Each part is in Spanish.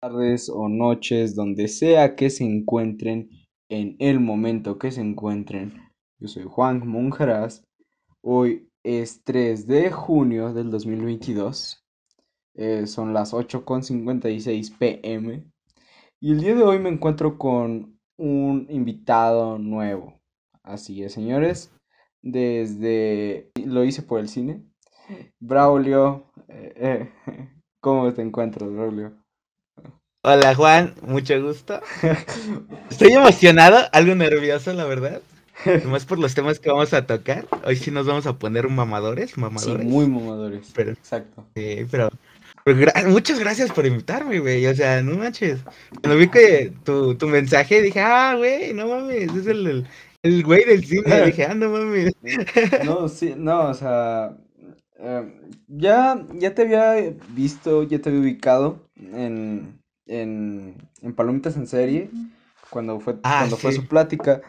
tardes o noches, donde sea que se encuentren, en el momento que se encuentren. Yo soy Juan Monjaraz. Hoy es 3 de junio del 2022. Eh, son las 8.56 pm. Y el día de hoy me encuentro con un invitado nuevo. Así es, señores. Desde... Lo hice por el cine. Braulio. eh, eh, ¿Cómo te encuentras, Braulio? Hola Juan, mucho gusto. Estoy emocionado, algo nervioso, la verdad. Nomás por los temas que vamos a tocar. Hoy sí nos vamos a poner mamadores, Sí, mamadores. muy mamadores. Pero- Exacto. Sí, pero, pero gra- muchas gracias por invitarme, güey. O sea, no manches. Cuando vi que tu, tu mensaje dije, ah, güey, no mames, es el, el, el güey del cine. Dije, ah, no mames. No, sí, no, o sea, eh, ya, ya te había visto, ya te había ubicado en, en, en Palomitas en serie, cuando fue, Ah, cuando fue sí. su plática,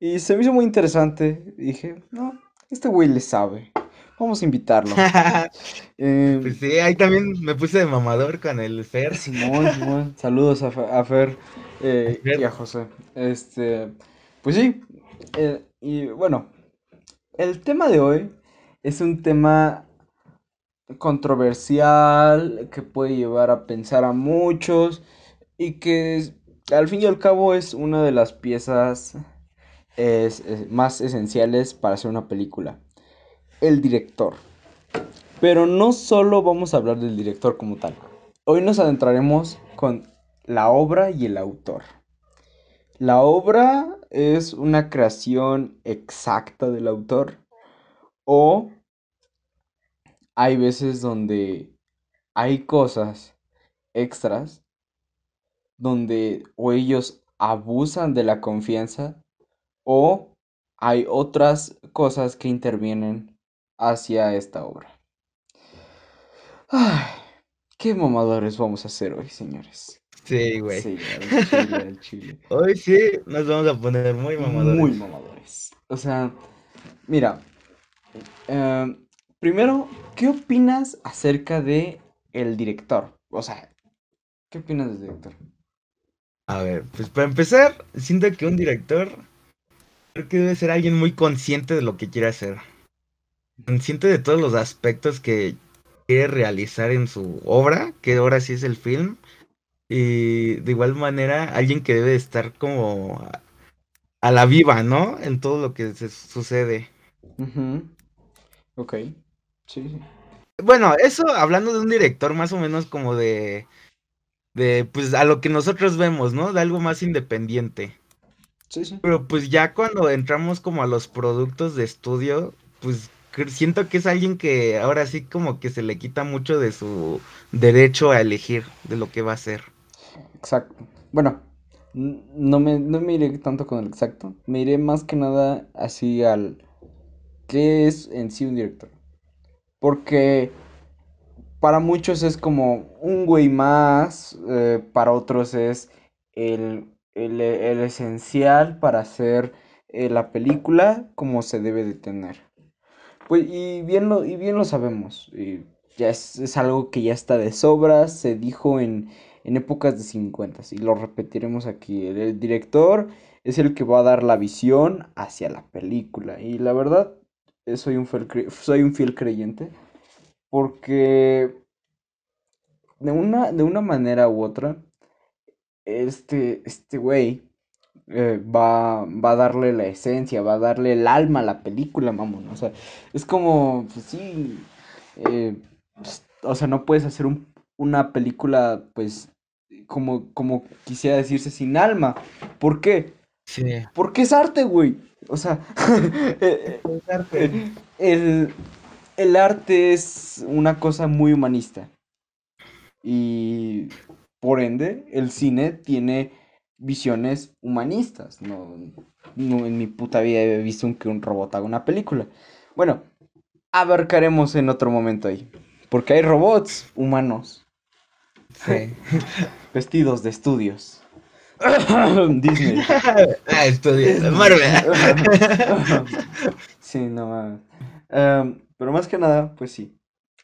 y se me hizo muy interesante, dije, no, este güey le sabe, vamos a invitarlo. Eh, Pues sí, ahí también me puse de mamador con el Fer. Simón, Simón, saludos a, a Fer eh, Fer. y a José. Este, pues sí, eh, y bueno, el tema de hoy es un tema controversial que puede llevar a pensar a muchos y que al fin y al cabo es una de las piezas es- más esenciales para hacer una película, el director. Pero no solo vamos a hablar del director como tal. Hoy nos adentraremos con la obra y el autor. La obra es una creación exacta del autor o hay veces donde hay cosas extras donde o ellos abusan de la confianza o hay otras cosas que intervienen hacia esta obra. Ay, qué mamadores vamos a hacer hoy, señores. Sí, güey. Sí, al chile, al chile. Hoy sí nos vamos a poner muy mamadores. Muy mamadores. O sea, mira, eh, primero, ¿qué opinas acerca de el director? O sea, ¿qué opinas del director? A ver, pues para empezar, siento que un director creo que debe ser alguien muy consciente de lo que quiere hacer. Consciente de todos los aspectos que quiere realizar en su obra, que ahora sí es el film. Y de igual manera, alguien que debe estar como a, a la viva, ¿no? En todo lo que se sucede. Ujú. Ok, sí, sí. Bueno, eso hablando de un director más o menos como de, de, pues a lo que nosotros vemos, ¿no? De algo más independiente. Sí, sí. Pero pues ya cuando entramos como a los productos de estudio, pues siento que es alguien que ahora sí como que se le quita mucho de su derecho a elegir de lo que va a hacer. Exacto. Bueno, no me, no me iré tanto con el exacto. Me iré más que nada así al... ¿Qué es en sí un director? Porque para muchos es como un güey más, eh, para otros es el, el, el esencial para hacer eh, la película como se debe de tener. Pues, y bien lo, y bien lo sabemos. y ya es, es algo que ya está de sobra. Se dijo en, en épocas de 50 y lo repetiremos aquí. El, director es el que va a dar la visión hacia la película. Y la verdad, soy un fiel, soy un fiel creyente. Porque de una, de una manera u otra, este, este güey eh, va, va a darle la esencia, va a darle el alma a la película, mamón. O sea, es como, pues sí, eh, pues, o sea, no puedes hacer un- una película, pues, como, como quisiera decirse, sin alma. ¿Por qué? Sí. Porque es arte, güey. O sea, eh, eh, el, el arte es una cosa muy humanista. Y por ende, el cine tiene visiones humanistas. No, no en mi puta vida he visto un- que un robot haga una película. Bueno, abarcaremos en otro momento ahí. Porque hay robots humanos Sí. vestidos de estudios. Disney. Ah, estudio. Marvel. Sí, no mames. Em, pero más que nada, pues sí.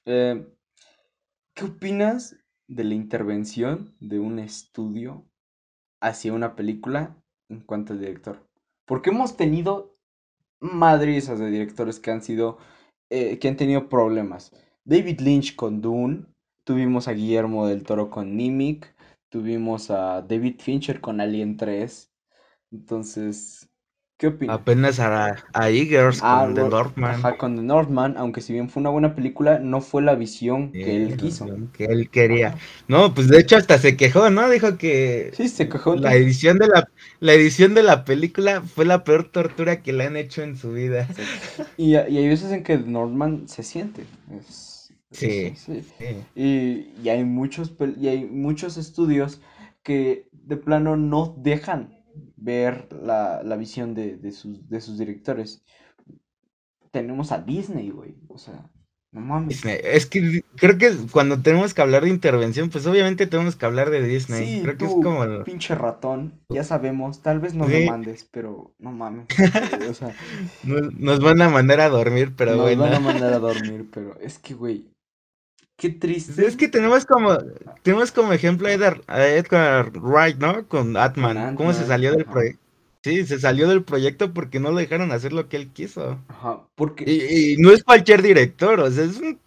Em, ¿Qué opinas de la intervención de un estudio hacia una película en cuanto al director? Porque hemos tenido madrizas de directores que han sido, eh, que han tenido problemas. David Lynch con Dune, tuvimos a Guillermo del Toro con Nimic, tuvimos a David Fincher con Alien 3. Entonces, ¿qué opinas? Apenas a, a Eagers Ah, con The Northman. ajá, con The Northman, aunque si bien fue una buena película, no fue la visión que él quiso. Que él quería. No, pues de hecho hasta se quejó, ¿no? Dijo que Sí, se quejó. la edición de la, la edición de la película fue la peor tortura que le han hecho en su vida. Y, y hay veces en que The Northman se siente. es- Sí. sí. Sí. Y, y hay muchos, y hay muchos estudios que de plano no dejan ver la, la visión de, de sus, de sus directores. Tenemos a Disney, güey. O sea, no mames. Disney. Es que creo que cuando tenemos que hablar de intervención, pues obviamente tenemos que hablar de Disney. Sí, creo que es como... lo- pinche ratón, ya sabemos, tal vez nos Sí. demandes, pero no mames. O sea, Nos, nos van a mandar a dormir, pero nos bueno. van a mandar a dormir, pero es que, güey, qué triste. Es que tenemos como, tenemos como ejemplo a Edgar, a Edgar Wright, ¿no? Con Atman. ¿Cómo se salió del proyecto? Sí, se salió del proyecto porque no lo dejaron hacer lo que él quiso. Ajá, porque... Y, y no es cualquier director, o sea, es un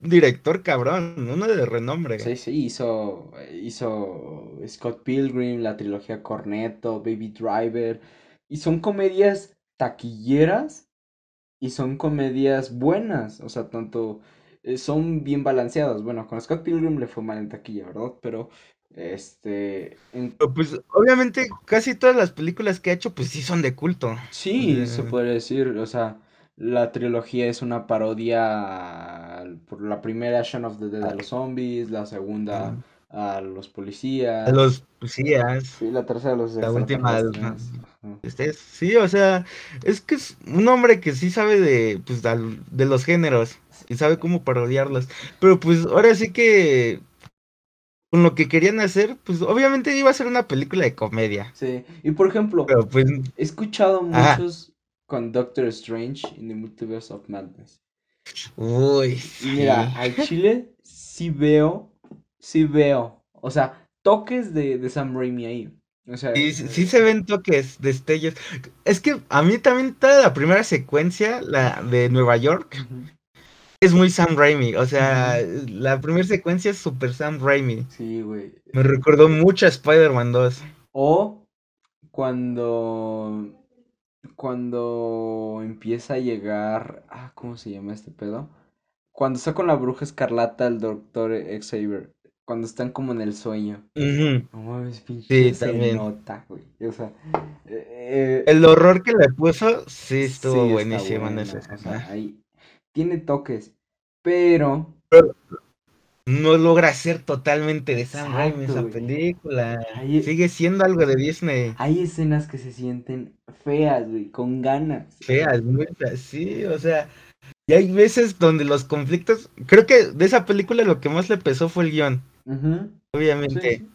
director cabrón, uno de renombre. Sí, sí, hizo, hizo Scott Pilgrim, la trilogía Cornetto, Baby Driver, y son comedias taquilleras y son comedias buenas, o sea, tanto eh, son bien balanceadas. Bueno, con Scott Pilgrim le fue mal en taquilla, ¿verdad? Pero, este, en- Pues obviamente casi todas las películas que ha hecho, pues sí son de culto. sí, Eh. se puede decir, o sea, la trilogía es una parodia por la primera Shaun of the Dead a los zombies, la segunda a los policías. A los policías. Sí, la tercera de los La última. Este, sí, o sea, es que es un hombre que sí sabe de, pues, de los géneros y sabe cómo parodiarlos. Pero pues ahora sí que con lo que querían hacer, pues obviamente iba a ser una película de comedia. Sí, y por ejemplo, Pero pues, he escuchado Ajá. muchos con Doctor Strange in the Multiverse of Madness. uy, Y mira, al chile sí veo, sí veo, o sea, toques de, de Sam Raimi ahí. O sea, Sí, sí- sí se ven toques, destellos. Es que a mí también toda la primera secuencia, la de Nueva York, es muy Sam Raimi. O sea, la primera secuencia es super Sam Raimi. Sí, güey. Me recordó mucho a Spider-Man 2. O cuando, cuando empieza a llegar, ah, ¿cómo se llama este pedo? Cuando está con la bruja escarlata el doctor Xavier, cuando están como en el sueño. No mames, pinche Sí, también. nota, güey. O sea, eh, eh, El horror que le puso, sí estuvo sí buenísimo en esa o sea, escena. ahí tiene toques, pero No logra ser totalmente de Sam Raimi esa güey. película. Ahí- Sigue siendo algo de Disney. hay escenas que se sienten feas, güey, con ganas. Feas, muy feas, sí, o sea. Y hay veces donde los conflictos. Creo que de esa película lo que más le pesó fue el guion, Obviamente. sí.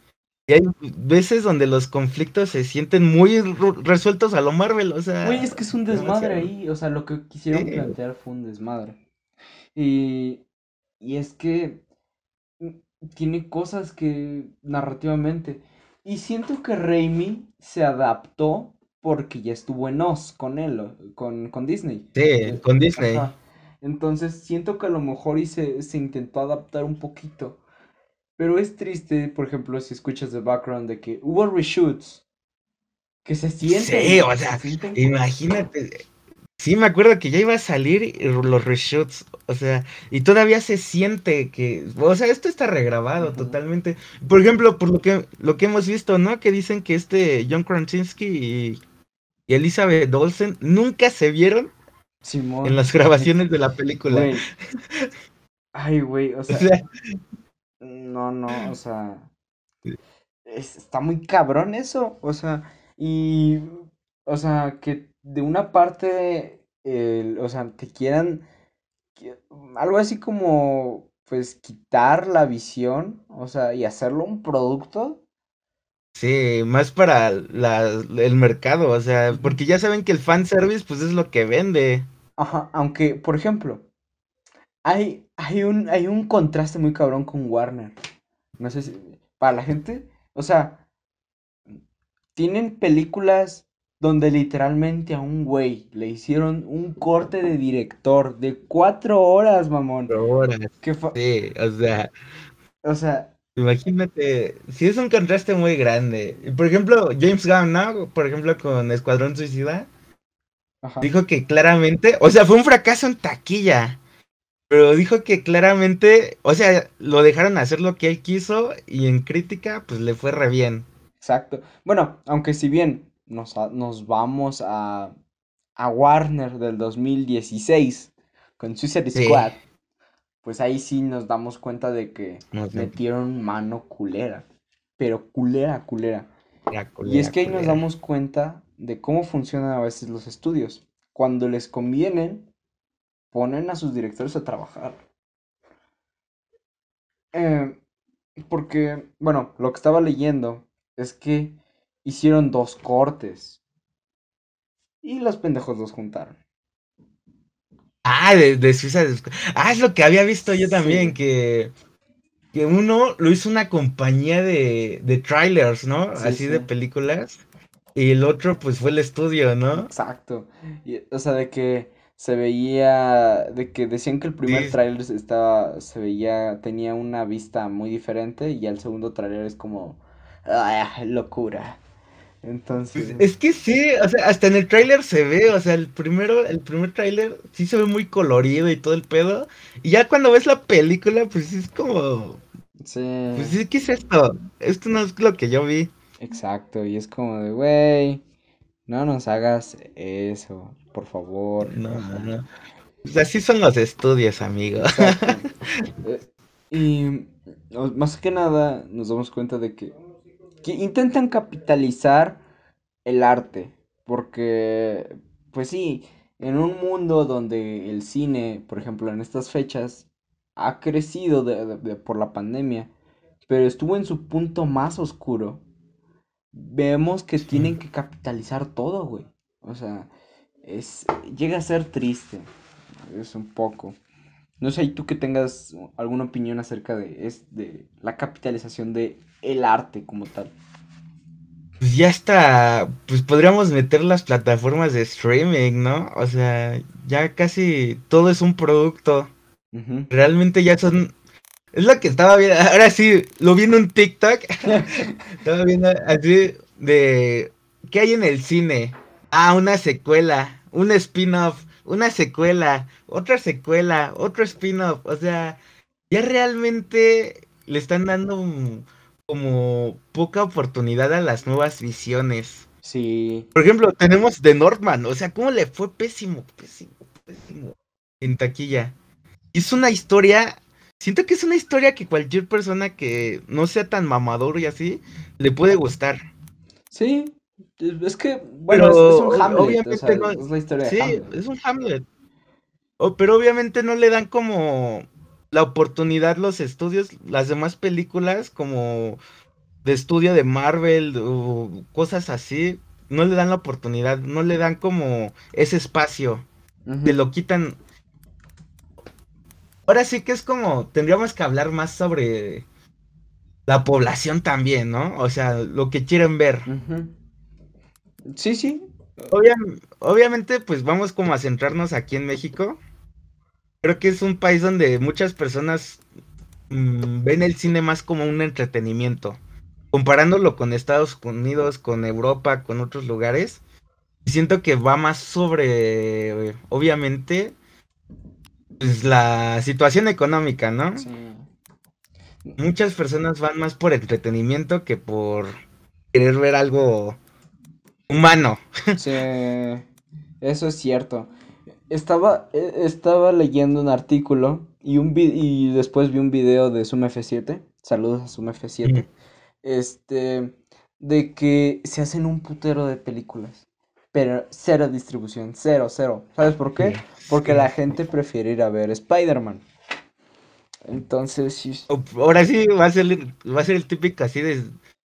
Y hay veces donde los conflictos se sienten muy resueltos a lo Marvel, o sea. Güey, es que es un desmadre demasiado. ahí, o sea, lo que quisieron Sí. plantear fue un desmadre. Y, y es que mm, tiene cosas que narrativamente. Y siento que Raimi se adaptó porque ya estuvo en Oz con él, con, con Disney. Sí, con Disney. Ajá. Entonces siento que a lo mejor y se, se intentó adaptar un poquito. Pero es triste, por ejemplo, si escuchas de background de que hubo reshoots que se sienten. Sí, o se sea, Imagínate. Sí, me acuerdo que ya iba a salir los reshoots, o sea, y todavía se siente que, o sea, esto está regrabado totalmente. Por ejemplo, por lo que lo que hemos visto, ¿no? Que dicen que este John Krasinski y, y Elizabeth Olsen nunca se vieron Simón. en las grabaciones de la película. Ay, güey, o O sea, sea, no, no, o sea, es- está muy cabrón eso, o sea, y, o sea, que de una parte, el- o sea, te quieran, que- algo así como, pues, quitar la visión, o sea, y hacerlo un producto, sí, más para la- el mercado, o sea, porque ya saben que el fanservice, pues es lo que vende. ajá, aunque, por ejemplo, hay, hay, un, hay un contraste muy cabrón con Warner. No sé si. Para la gente. O sea. Tienen películas donde literalmente a un güey le hicieron un corte de director de cuatro horas, mamón. Cuatro horas. Que Sí, o sea, O sea, imagínate, sí es un contraste muy grande. Por ejemplo, James Gunn, ¿no? Por ejemplo, con Escuadrón Suicida, ajá. dijo que claramente, o sea, fue un fracaso en taquilla, pero dijo que claramente, o sea, lo dejaron hacer lo que él quiso y en crítica, pues le fue re bien. Exacto. Bueno, aunque si bien nos, nos vamos a, a Warner del 2016 con Suicide Sí. Squad, pues ahí sí nos damos cuenta de que No sé, metieron mano culera. Pero culera, culera. era Y es culera, que ahí nos damos cuenta de cómo funcionan a veces los estudios. Cuando les convienen, ponen a sus directores a trabajar. Eh, porque, bueno, lo que estaba leyendo es que hicieron dos cortes. Y los pendejos los juntaron. Ah, de, de Squad. Ah, es lo que había visto yo también, Sí. que, que uno lo hizo una compañía de, de trailers, ¿no? Sí, Así de películas. Y el otro, pues, fue el estudio, ¿no? Exacto. Y, o sea, de que se veía, de que decían que el primer Sí. tráiler estaba, se veía, tenía una vista muy diferente y el segundo tráiler es como, ah, locura. Pues, Entonces, es que sí, o sea, hasta en el tráiler se ve, o sea, el primero, el primer tráiler sí se ve muy colorido y todo el pedo. Y ya cuando ves la película, pues es como, sí, pues ¿qué es esto? Esto no es lo que yo vi. exacto. Y es como de, güey, no nos hagas eso, por favor. No, no. Pues así son los estudios, amigo. Exacto. Y más que nada nos damos cuenta de que, que intentan capitalizar el arte, porque, pues sí, en un mundo donde el cine, por ejemplo, en estas fechas, ha crecido de- de- de- por la pandemia, pero estuvo en su punto más oscuro, vemos que Sí. tienen que capitalizar todo, güey. O sea, es, llega a ser triste, es un poco. No sé, ¿y tú que tengas alguna opinión acerca de, es, de la capitalización de el arte como tal? Pues ya está, pues podríamos meter las plataformas de streaming, ¿no? O sea, ya casi todo es un producto. Realmente ya son... Es lo que estaba viendo, ahora sí, lo vi en un TikTok. Estaba viendo así de... ¿Qué hay en el cine? Ah, una secuela, un spin-off, una secuela, otra secuela, otro spin-off. O sea, ya realmente le están dando como poca oportunidad a las nuevas visiones. Sí, Por ejemplo, tenemos The Northman, o sea, ¿cómo le fue pésimo, pésimo, pésimo en taquilla? Es una historia, siento que es una historia que cualquier persona que no sea tan mamador y así, le puede gustar. sí, es que, bueno, es, Pero es un Hamlet, o obviamente sea, no- es la historia de Sí, Hamlet. es un Hamlet. Pero obviamente no le dan como la oportunidad los estudios, las demás películas como de estudio de Marvel o cosas así, no le dan la oportunidad, no le dan como ese espacio, te lo quitan. Ahora sí que es como, tendríamos que hablar más sobre la población también, ¿no? O sea, lo que quieren ver. Ujú. Sí, sí, Obvia- obviamente, pues vamos como a centrarnos aquí en México. Creo que es un país donde muchas personas mm, ven el cine más como un entretenimiento. Comparándolo con Estados Unidos, con Europa, con otros lugares, siento que va más sobre, obviamente, pues la situación económica, ¿no? sí. Muchas personas van más por entretenimiento que por querer ver algo humano. Sí, eso es cierto. Estaba, e- estaba leyendo un artículo y, un y después vi un video de Sum F7. Saludos a Sum F7. Mm. Este, de que se hacen un putero de películas, pero cero distribución, cero, cero. ¿Sabes por qué? Porque la gente prefiere ir a ver Spider-Man. Entonces, sí, Ahora sí va a ser, va a ser el típico así de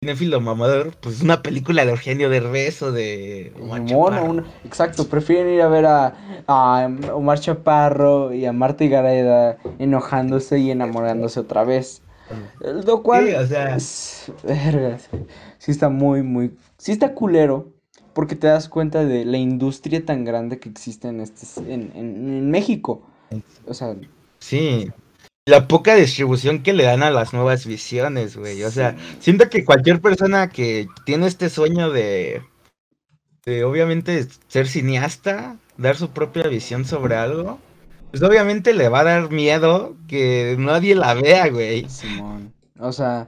cinéfilo mamador, pues una película de Eugenio Derbez o de Omar Mono, Chaparro. un- exacto, prefieren ir a ver a, a Omar Chaparro y a Marta Gareda enojándose y enamorándose otra vez. Lo cual, Sí, o sea. es- sí está muy, muy, sí está culero, porque te das cuenta de la industria tan grande que existe en, este, en, en- en México. O sea, Sí. La poca distribución que le dan a las nuevas visiones, güey. O sea, sí. siento que cualquier persona que tiene este sueño de, de obviamente ser cineasta, dar su propia visión sobre algo, pues obviamente le va a dar miedo que nadie la vea, güey. Simón. O sea,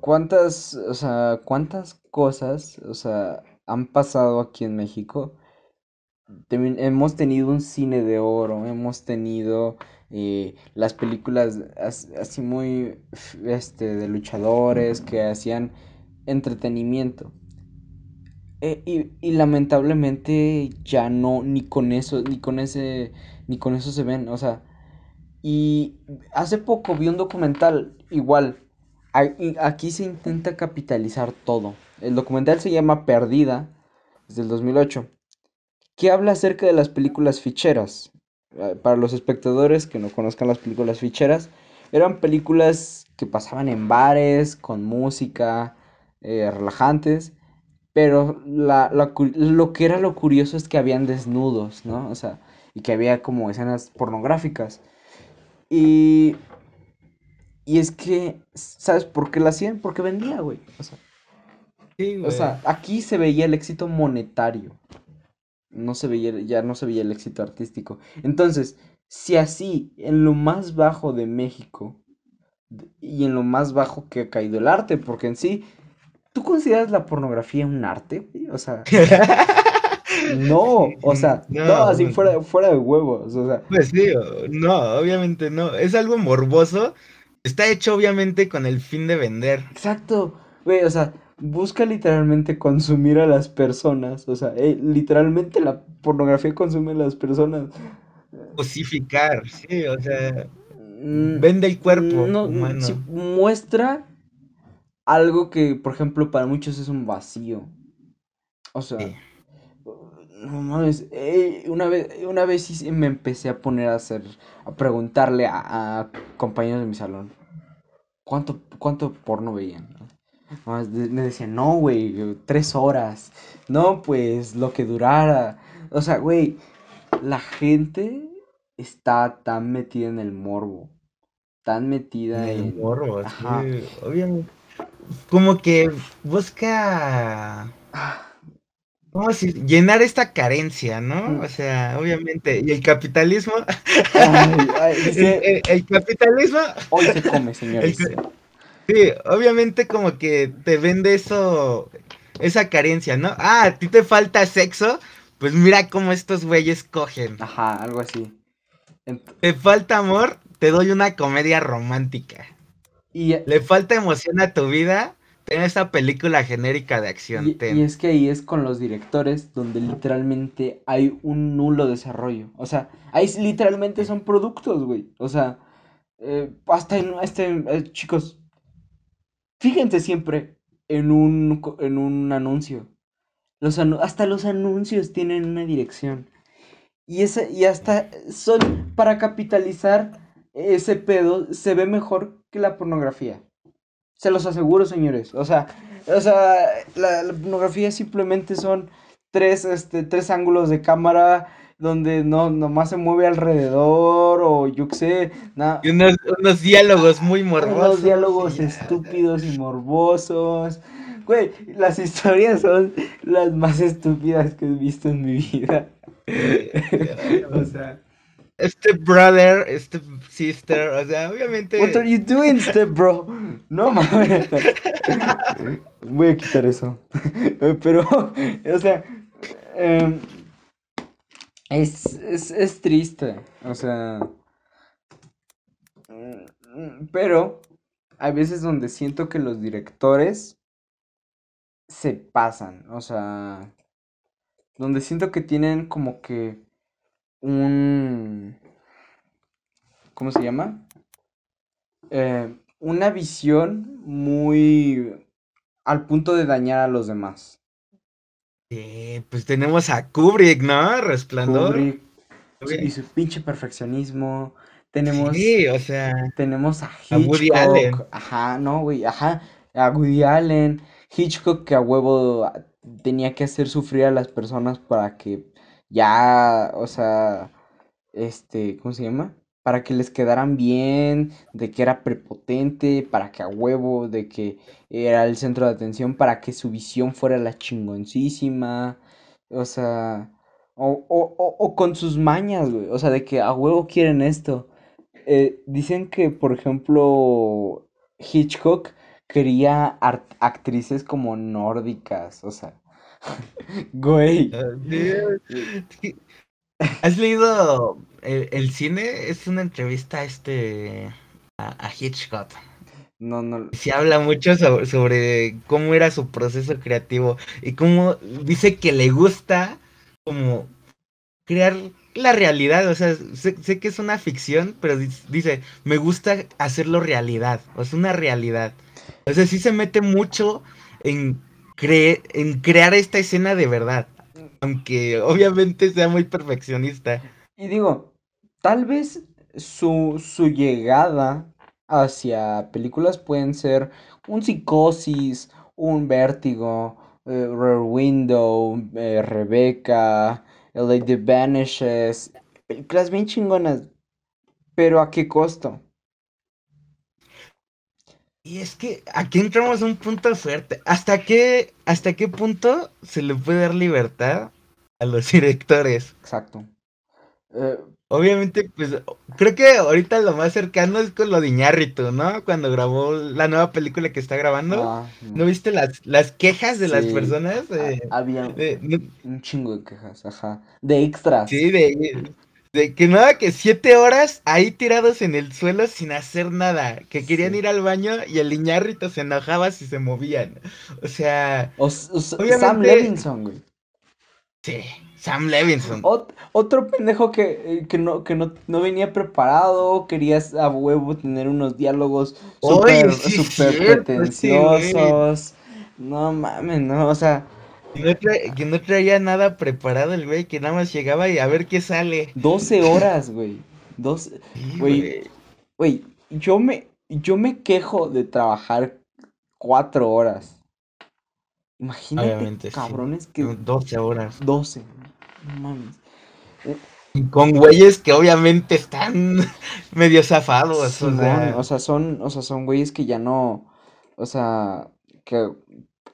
cuántas, o sea, cuántas cosas, o sea, han pasado aquí en México. Hemos tenido un cine de oro, hemos tenido eh, las películas as- así muy, este, de luchadores que hacían entretenimiento. Eh, y, y lamentablemente ya no, ni con eso, ni con ese, ni con eso se ven, o sea, y hace poco vi un documental igual. Aquí se intenta capitalizar todo. El documental se llama Perdida, es del 2008, que habla acerca de las películas ficheras. Eh, Para los espectadores que no conozcan las películas ficheras, eran películas que pasaban en bares, con música, eh, relajantes. Pero la, lo que era lo curioso es que habían desnudos, ¿no? O sea, y que había como escenas pornográficas. Y, y es que, ¿sabes por qué la hacían? Porque vendía, güey. O sea, Sí, o güey. sea, aquí se veía el éxito monetario. No se veía, ya no se veía el éxito artístico. Entonces, si así, en lo más bajo de México, y en lo más bajo que ha caído el arte, porque en sí, ¿tú consideras la pornografía un arte? O sea, no, o sea, no, No, así fuera, fuera de huevos, o sea, Pues sí, no, obviamente no. Es algo morboso. Está hecho obviamente con el fin de vender. Exacto, güey, o sea, busca literalmente consumir a las personas, o sea, eh, literalmente la pornografía consume a las personas. Cosificar, sí, o sea, Mm, vende el cuerpo no, humano. sí, muestra algo que, por ejemplo, para muchos es un vacío. O sea, Sí. no mames, eh, una vez, una vez sí me empecé a poner a hacer, a preguntarle a, a compañeros de mi salón, ¿cuánto, cuánto porno veían? De- me decían, no, güey, tres horas. No, pues, lo que durara. O sea, güey, la gente está tan metida en el morbo. Tan metida En el en... morbo, Ajá. sí, obviamente. Como que busca, ¿cómo decir? Llenar esta carencia, ¿no? Mm. O sea, obviamente. Y el capitalismo, Ay, ay, el, dice, el- el capitalismo, hoy se come, señores. El sí, obviamente como que te vende eso, esa carencia, ¿no? Ah, a ti te falta sexo, pues mira cómo estos güeyes cogen. Ajá, algo así. Ent- Te falta amor, te doy una comedia romántica. y, Le falta emoción a tu vida, ten esa película genérica de acción. y, y es que ahí es con los directores donde literalmente hay un nulo desarrollo. O sea, ahí literalmente son productos, güey. O sea, eh, hasta en, este, eh, chicos, fíjense siempre en un, en un anuncio. Los anu- hasta los anuncios tienen una dirección. Y, ese, y hasta son para capitalizar ese pedo, se ve mejor que la pornografía. Se los aseguro, señores. O sea, o sea, la, la pornografía simplemente son tres, este, tres ángulos de cámara donde no, nomás se mueve alrededor o yo qué sé, nada. Y unos, unos diálogos muy morbosos. Unos diálogos estúpidos y morbosos. Güey, las historias son las más estúpidas que he visto en mi vida. O sea, Este brother, este sister, o sea, obviamente. what are you doing, step bro? No mames. Voy a quitar eso. Pero, o sea, em, es, es, es triste. O sea, pero hay veces donde siento que los directores se pasan. O sea, donde siento que tienen como que un... ¿Cómo se llama? Eh, una visión muy... al punto de dañar a los demás. Eh, pues tenemos a Kubrick, ¿no? Resplandor. Kubrick y su pinche perfeccionismo. Tenemos, Sí, o sea, tenemos a a Woody Allen. Hitchcock. Ajá, no, güey, ajá. A Woody Allen. Hitchcock que a huevo tenía que hacer sufrir a las personas para que ya, o sea, este, ¿cómo se llama? Para que les quedaran bien, de que era prepotente, para que a huevo, de que era el centro de atención, para que su visión fuera la chingoncísima, o sea, o, o, o, o con sus mañas, güey, o sea, de que a huevo quieren esto. Eh, dicen que, por ejemplo, Hitchcock quería actrices como nórdicas, o sea, güey. ¿Has leído el, el cine? Es una entrevista a este a, a Hitchcock. No, no. Se habla mucho sobre, sobre cómo era su proceso creativo y cómo dice que le gusta como crear la realidad, o sea, sé, sé que es una ficción, pero di- dice, me gusta hacerlo realidad, o sea, una realidad. O sea, sí se mete mucho en, cre- en crear esta escena de verdad, aunque obviamente sea muy perfeccionista. Y digo, tal vez su, su llegada hacia películas pueden ser un Psicosis, un Vértigo, eh, Rear Window, eh, Rebecca, LA The Vanishes, películas bien chingonas, pero ¿a qué costo? Y es que aquí entramos a un punto fuerte. ¿Hasta qué, hasta qué punto se le puede dar libertad a los directores? Exacto. Eh, Obviamente, pues creo que ahorita lo más cercano es con lo de Iñárritu, ¿no? Cuando grabó la nueva película que está grabando. ah, ¿No viste las, las quejas de las personas? Eh, había un chingo de quejas, ajá, de extras. sí, de, de que nada, que siete horas ahí tirados en el suelo sin hacer nada. Que querían Sí. ir al baño y el Iñárritu se enojaba si se movían. O sea, O, s- o s- Sam obviamente, Levinson, güey. sí, Sam Levinson. Ot- otro pendejo que, eh, que, no, que no, no venía preparado, querías a huevo tener unos diálogos súper sí, cierto, sí, pretenciosos. No mames, no, o sea, Que no, tra- que no traía nada preparado el güey, que nada más llegaba y a ver qué sale. 12 horas, güey. 12, Sí, güey, güey. yo me, yo me quejo de trabajar 4 horas. Imagínate, Obviamente, sí. cabrones, que 12 horas. 12. No mames. Y con güeyes que obviamente están medio zafados, o sea, o sea, son, o sea, son güeyes que ya no, o sea, que,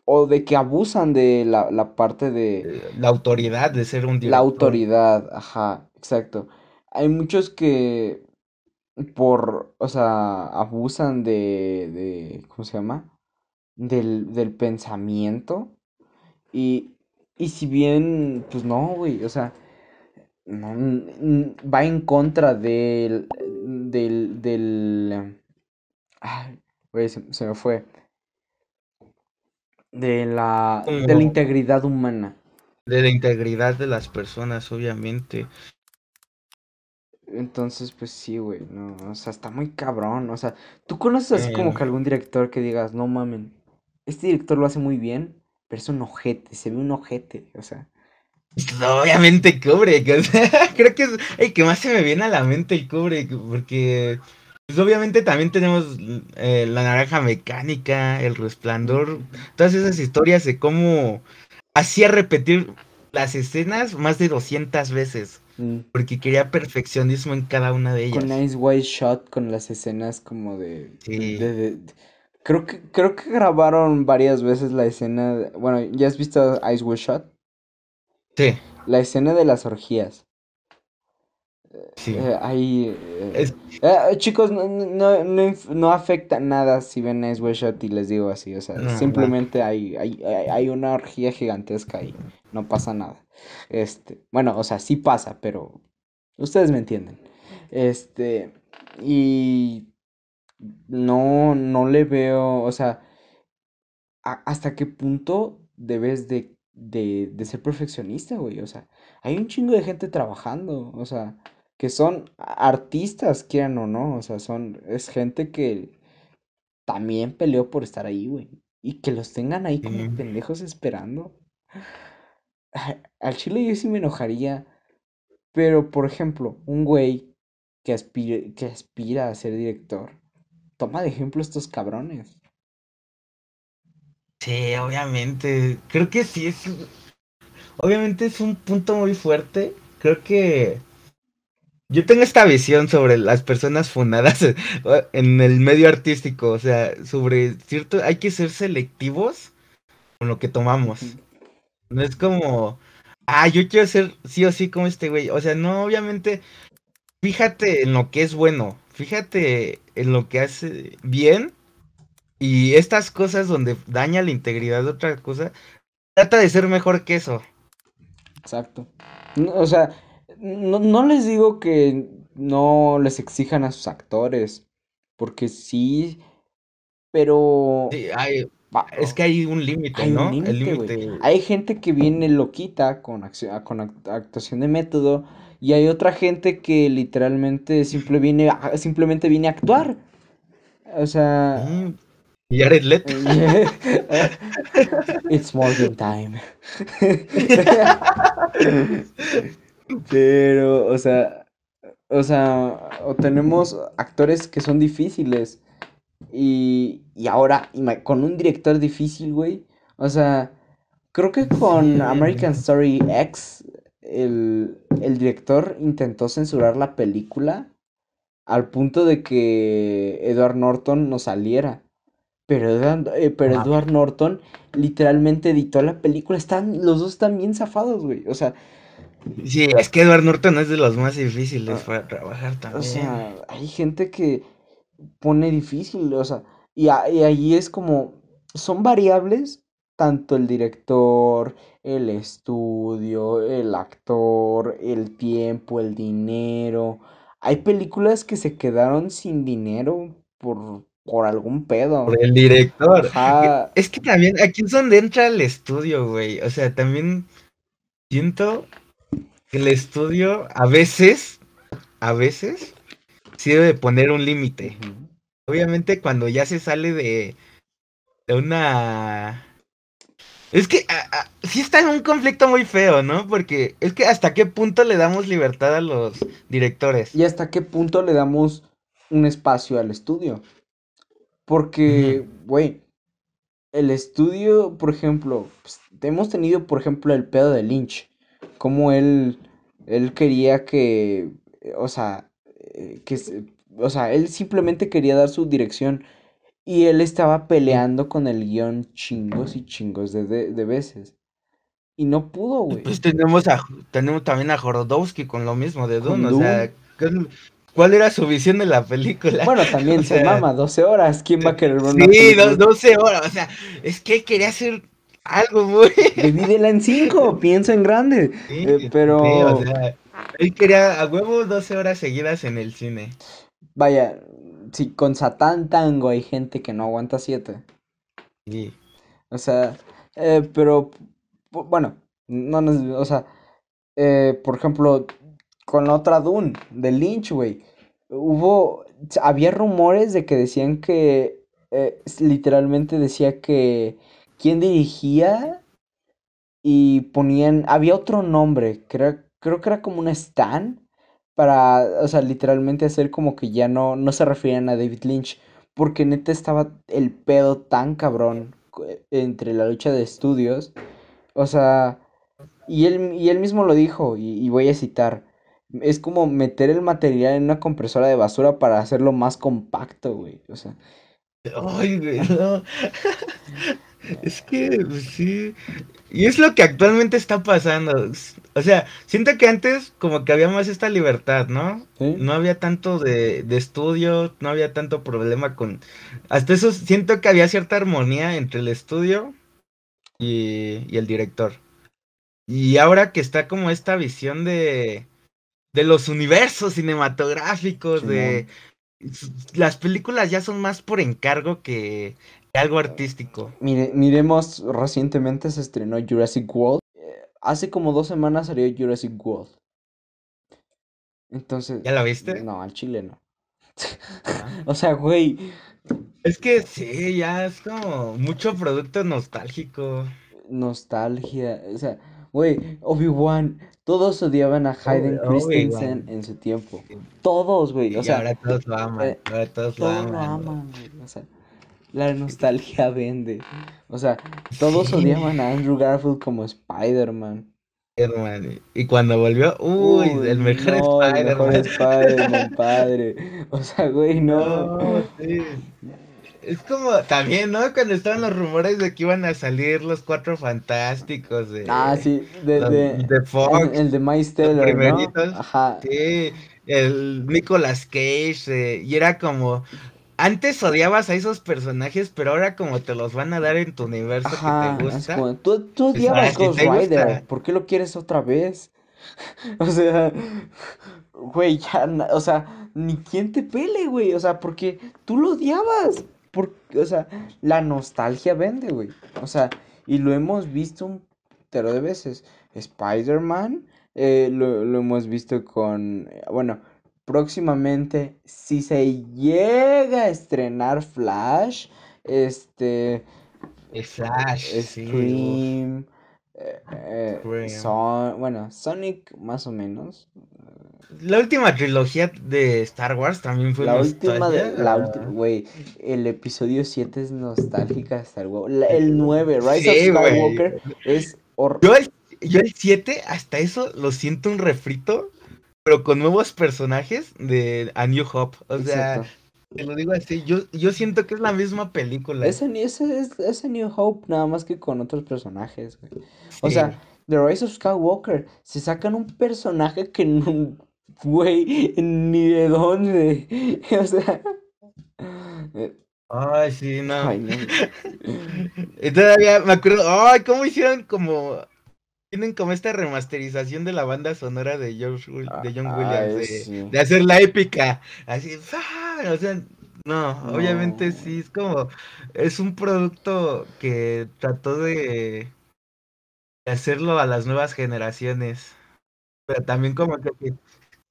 o de que abusan de la, la parte de la autoridad de ser un la director. autoridad, ajá, exacto. Hay muchos que por, o sea, abusan de, de, ¿cómo se llama? Del, del pensamiento y, y si bien, pues no, güey, o sea, no, n- va en contra del, del, del, Ay, güey, se, se me fue. De la, de la integridad humana. de la integridad de las personas, obviamente. Entonces, pues sí, güey, no, o sea, está muy cabrón. O sea, ¿tú conoces así como Eh, que algún director que digas, no mamen, este director lo hace muy bien, pero es un ojete, se ve un ojete, o sea, obviamente Kubrick, o sea, creo que es el que más se me viene a la mente el Kubrick, porque pues obviamente también tenemos eh, La Naranja Mecánica, El Resplandor, todas esas historias de cómo hacía repetir las escenas más de 200 veces, mm, porque quería perfeccionismo en cada una de con ellas. Nice White Shot, con las escenas como de, de, Sí, de- de- creo que, creo que grabaron varias veces la escena, de- bueno, ¿ya has visto Ice White Shot? sí, La escena de las orgías. sí. Eh, ahí, eh, Es, eh, chicos, no, no, no, no afecta nada si ven Ice White Shot y les digo así, o sea, no, simplemente hay, hay, hay hay una orgía gigantesca ahí, no pasa nada. Este, bueno, o sea, sí pasa, pero ustedes me entienden. Este, y no, no le veo, o sea, a- hasta qué punto debes de, de, de ser perfeccionista, güey. O sea, hay un chingo de gente trabajando, o sea, que son artistas, quieran o no, o sea, son, es gente que también peleó por estar ahí, güey. y que los tengan ahí como pendejos esperando. Al chile yo sí me enojaría. Pero, por ejemplo, un güey que que aspira a ser director, toma de ejemplo estos cabrones. Sí, obviamente. Creo que sí es. Obviamente es un punto muy fuerte. Creo que. Yo tengo esta visión sobre las personas fundadas en el medio artístico. O sea, sobre cierto. Hay que ser selectivos con lo que tomamos. No es como. Ah, yo quiero ser sí o sí como este güey. O sea, no, obviamente. Fíjate en lo que es bueno. Fíjate en lo que hace bien. Y estas cosas donde daña la integridad de otra cosa. Trata de ser mejor que eso. Exacto. No, o sea, no, no les digo que no les exijan a sus actores, porque sí, pero Sí, hay, es que hay un límite, un ¿no? El. Hay gente que viene loquita con, accio- con act- actuación de método y hay otra gente que literalmente simple viene a- simplemente viene a actuar. O sea, Mm, Y Jared Leto. It's morning time. Pero, o sea, o sea, o tenemos actores que son difíciles y, y ahora con un director difícil, güey. O sea, creo que con. American Story X, el, el director intentó censurar la película al punto de que Edward Norton no saliera. Pero, Edward, eh, pero Ah. Edward Norton literalmente editó la película. Están, los dos están bien zafados, güey. O sea, Sí, es que Edward Norton es de los más difíciles Ah, para trabajar o también. sea, hay gente que pone difícil, o sea, y, a- y ahí es como, son variables, tanto el director, el estudio, el actor, el tiempo, el dinero. Hay películas que se quedaron sin dinero por, por algún pedo. Por el director. Ajá. Es que también aquí es donde entra el estudio, güey. O sea, también siento que el estudio a veces, a veces, sirve de poner un límite. Obviamente cuando ya se sale de, de una... Es que a- a- sí está en un conflicto muy feo, ¿no? Porque es que hasta qué punto le damos libertad a los directores. ¿Y hasta qué punto le damos un espacio al estudio? Porque, güey, el estudio, por ejemplo, pues, hemos tenido, por ejemplo, el pedo de Lynch, como él, él quería que, o sea, eh, que, o sea, él simplemente quería dar su dirección y él estaba peleando con el guion chingos y chingos de, de, de veces. Y no pudo, güey. Pues tenemos a tenemos también a Jorodowski con lo mismo de Dune, o sea. ¿cuál- ¿cuál era su visión de la película? Bueno, también O se sea, mama, 12 horas. ¿Quién va a querer una Sí, película? do- 12 horas, o sea, es que quería hacer algo muy... Divídela en cinco, piensa en grande. Sí, Eh, sí, pero, o sea, él quería a huevo 12 horas seguidas en el cine. vaya, si con Satán Tango hay gente que no aguanta siete. Sí. O sea, eh, pero, bueno, no nos, o sea, eh, por ejemplo, con la otra Dune, de Lynch, güey, hubo, había rumores de que decían que, eh, literalmente decía que quién dirigía y ponían, había otro nombre, que era- creo que era como un Stan, para, o sea, literalmente hacer como que ya no, no se referían a David Lynch, porque neta estaba el pedo tan cabrón co- entre la lucha de estudios, o sea, y él, y él mismo lo dijo, y, y voy a citar, es como meter el material en una compresora de basura para hacerlo más compacto, güey, o sea, Ay, güey, no. Es que, pues, sí. Y es lo que actualmente está pasando. O sea, siento que antes como que había más esta libertad, ¿no? ¿sí? No había tanto de, de estudio, no había tanto problema con... Hasta eso siento que había cierta armonía entre el estudio y, y el director. Y ahora que está como esta visión de, de los universos cinematográficos, de... Las películas ya son más por encargo que algo artístico. Mire, miremos, recientemente se estrenó Jurassic World. Eh, hace como dos semanas salió Jurassic World. Entonces, ¿Ya la viste? no, al chile no. Ah. O sea, güey, Es que sí, ya es como mucho producto nostálgico. Nostalgia, o sea, güey, Obi-Wan, todos odiaban a Hayden Obi- Christensen en su tiempo. Todos, güey, o y sea, ahora todos lo aman. eh, ahora todos lo todos lo aman. aman, güey, o sea, la nostalgia vende. O sea, todos Sí. odiaban a Andrew Garfield como Spider-Man. Hermano. Y cuando volvió, uy, el mejor no, el mejor Spider-Man. Spider-Man, padre. O sea, güey, no. No, sí. Es como también, ¿no? Cuando estaban los rumores de que iban a salir los cuatro fantásticos de, Ah, sí, de, los- de, de Fox. el, el de Miles Teller, ¿no? primeritos. Ajá. Sí, el Nicolas Cage. eh, y era como. Antes odiabas a esos personajes, pero ahora como te los van a dar en tu universo Ajá, que te gusta. como, tú, tú pues, odiabas sí Ghost Rider, gusta. ¿por qué lo quieres otra vez? O sea, güey, ya, o sea, ni quien te pele, güey, o sea, porque tú lo odiabas, porque, o sea, la nostalgia vende, güey, o sea, y lo hemos visto un tero de veces, Spider-Man, eh, lo, lo hemos visto con, bueno, próximamente, si se llega a estrenar Flash, este... Flash, sí, uf. Scream, eh, eh. Son- bueno, Sonic más o menos. La última trilogía de Star Wars también fue La última de, la última, güey, el episodio 7 es nostálgica hasta el huevo. El 9, Rise Sí, of. Skywalker, es hor- Yo el, yo el 7, hasta eso lo siento un refrito, pero con nuevos personajes de A New Hope. O sea, Exacto. te lo digo así, yo, yo siento que es la misma película. Ese, ese, es- ese New Hope, nada más que con otros personajes, güey. O sea, The Rise of Skywalker, se sacan un personaje que no, güey, ni de dónde. O sea, Ay, sí, no. ay, no. Y todavía me acuerdo, ay, cómo hicieron como... Tienen como esta remasterización de la banda sonora de, George de John Ay, Williams, de, sí. de hacer la épica, así, ¡fa! o sea, no, No. obviamente sí, es como, es un producto que trató de, de hacerlo a las nuevas generaciones, pero también como que que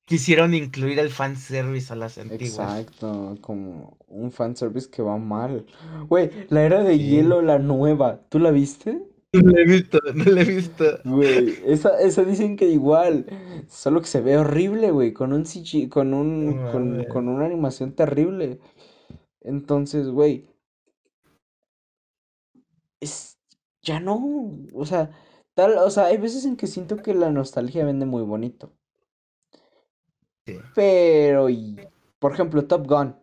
quisieron incluir el fanservice a las antiguas. Exacto, como un fanservice que va mal. Güey, la era de Sí. hielo, la nueva, ¿tú la viste? No lo he visto, no lo he visto. Güey, esa, esa dicen que igual, solo que se ve horrible, güey, con un CG, con un, No con, mames. con una animación terrible. Entonces, güey, es, ya no, o sea, tal, o sea, hay veces en que siento que la nostalgia vende muy bonito. Sí. Pero, y, por ejemplo, Top Gun.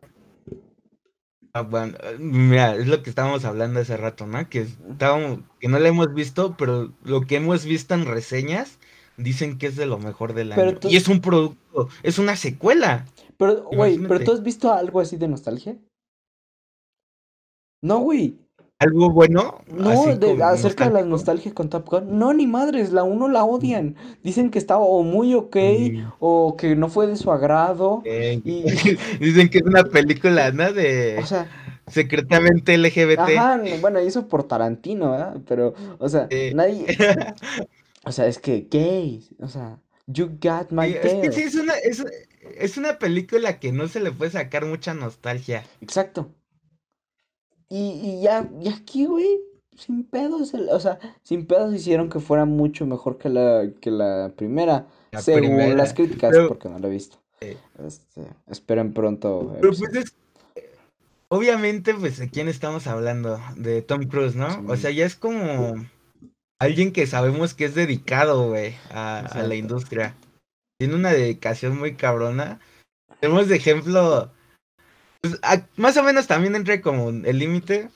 Ah, bueno, mira, es lo que estábamos hablando hace rato, ¿no? Que estábamos, que no la hemos visto, pero lo que hemos visto en reseñas dicen que es de lo mejor del Pero año. tú- Y es un producto, es una secuela. Pero, güey, ¿pero tú has visto algo así de nostalgia? No, güey. Algo bueno. No, de- acerca de la nostálgico. nostalgia con Top Gun. No, ni madres, la uno la odian. Dicen que estaba o muy ok Mm. o que no fue de su agrado. Eh, Y, Dicen que es una película, ¿no? De o sea, secretamente LGBT. ajá, bueno, hizo por Tarantino, ¿verdad? Pero, o sea, nadie, o sea, es que gays, o sea, you got my Sí, es que sí, es una, es, es una película que no se le puede sacar mucha nostalgia. Exacto. Y, y ya, y aquí, güey, sin pedos, el- o sea, sin pedos hicieron que fuera mucho mejor que la, que la primera, La según primera. las críticas, Pero- porque no la he visto. Sí. Este, esperen pronto. Pero pues es. Obviamente, pues, ¿de quién estamos hablando? De Tom Cruise, ¿no? Sí. O sea, ya es como alguien que sabemos que es dedicado, güey, a, a la industria. Tiene una dedicación muy cabrona. Tenemos de ejemplo. Pues, a- más o menos también entra como el límite.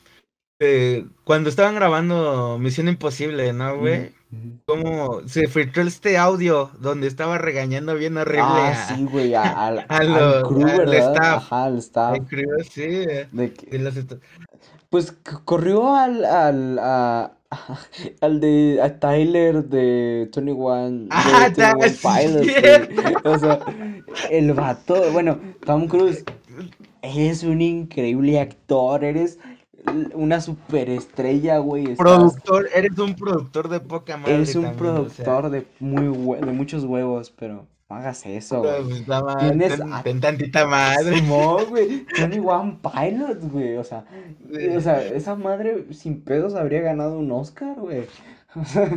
cuando estaban grabando Misión Imposible, ¿no, güey? Ujú. Como se filtró este audio donde estaba regañando bien horrible Ah, a, sí, güey, al, a al crew, al staff. Ajá, al staff. al crew, sí. De que- los Pues corrió al, al, a- al de a Tyler de 21, de Ah, 21 ta- sí, Pilots, cierto. güey. O sea, el vato, bueno, Tom Cruise, eres un increíble actor, eres una superestrella, güey. estás- productor, eres un productor de poca madre eres un también, o sea, productor de muy de muchos huevos, pero No hagas eso, Pero, güey. pues, Tienes ten, a- ten tantita madre. No, güey. Tony One Pilots, güey. O sea, Sí. o sea, esa madre sin pedos habría ganado un Oscar, güey. O sea,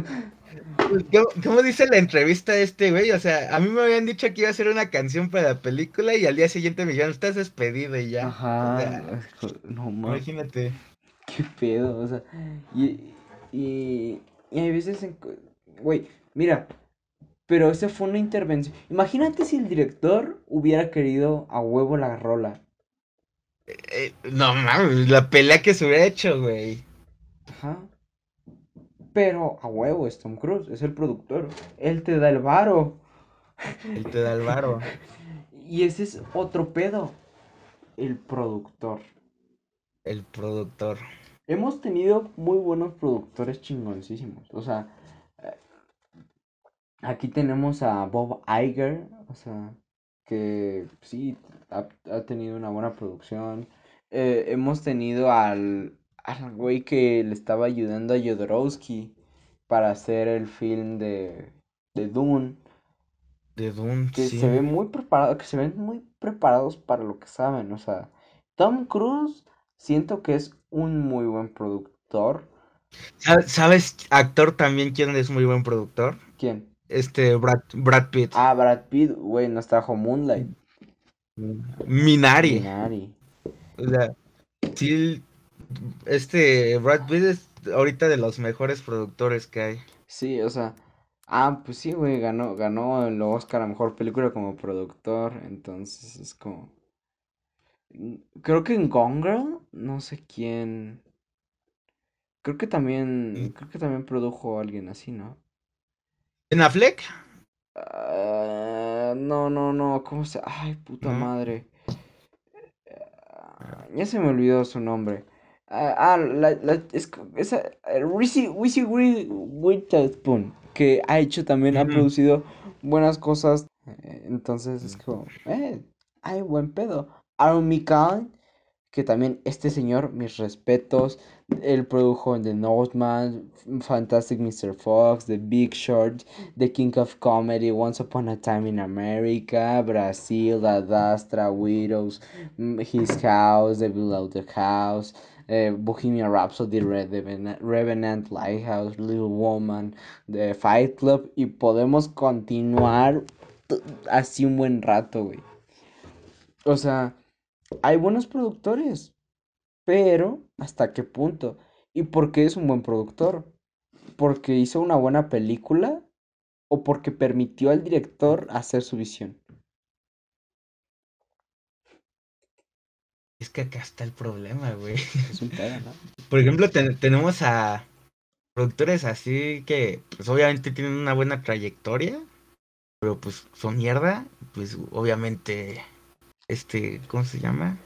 ¿Cómo, cómo dice la entrevista este güey? O sea, a mí me habían dicho que iba a hacer una canción para la película y al día siguiente me dijeron, estás despedido y ya. O ajá. sea, No mames. imagínate. Qué pedo, o sea. Y, y, y hay veces en. Güey, mira. Pero esa fue una intervención. Imagínate si el director hubiera querido a huevo la rola. Eh, no mames, la pelea que se hubiera hecho, güey. Ajá. Pero a huevo es Tom Cruise, es el productor. Él te da el varo. Él te da el varo. Y ese es otro pedo. El productor. El productor. Hemos tenido muy buenos productores chingoncísimos. O sea, eh, aquí tenemos a Bob Iger, o sea, que sí, ha, ha tenido una buena producción. Eh, hemos tenido al, al güey que le estaba ayudando a Jodorowsky para hacer el film de, de Dune, De Dune, que sí. se ve muy preparado, que se ven muy preparados para lo que saben. O sea, Tom Cruise siento que es un muy buen productor. ¿Sabes- ¿Sabes, actor también quién es muy buen productor? ¿Quién? Este, Brad, Brad Pitt. Ah, Brad Pitt, güey, nos trajo Moonlight. Minari. Minari. O sea, sí, este Brad Pitt es ahorita de los mejores productores que hay. Sí, o sea. Ah, pues sí, güey, ganó, ganó el Oscar a mejor película como productor. Entonces es como. Mm, Creo que en Gone Girl, no sé quién. Creo que también. Creo que también produjo alguien así, ¿no? ¿En Affleck? Ah, no, no, no, ¿cómo se? Ay, puta ¿No? madre. Ah, ya se me olvidó su nombre. Ah, ah, la, la, es, esa, eh, Reese Reese Wi- Witherspoon, que ha hecho también, ha producido buenas cosas. eh, Entonces es como, eh, hay buen pedo. Aaron Mikael, que también este señor, mis respetos, él produjo The Northman, Fantastic Mr. Fox, The Big Short, The King of Comedy, Once Upon a Time in America, Brasil, Ad Astra, Widows, mm, His House, The Below the House, eh, Bohemian Rhapsody, Revenant, Revenant, Lighthouse, Little Woman, The Fight Club, y podemos continuar así un buen rato, güey. O sea, hay buenos productores, pero ¿hasta qué punto? ¿Y por qué es un buen productor? ¿Porque hizo una buena película o porque permitió al director hacer su visión? Es que acá está el problema, güey. Es un pedo, ¿no? Por ejemplo, ten- tenemos a productores así que, pues obviamente tienen una buena trayectoria, pero pues son mierda. Pues obviamente, este, ¿cómo se llama?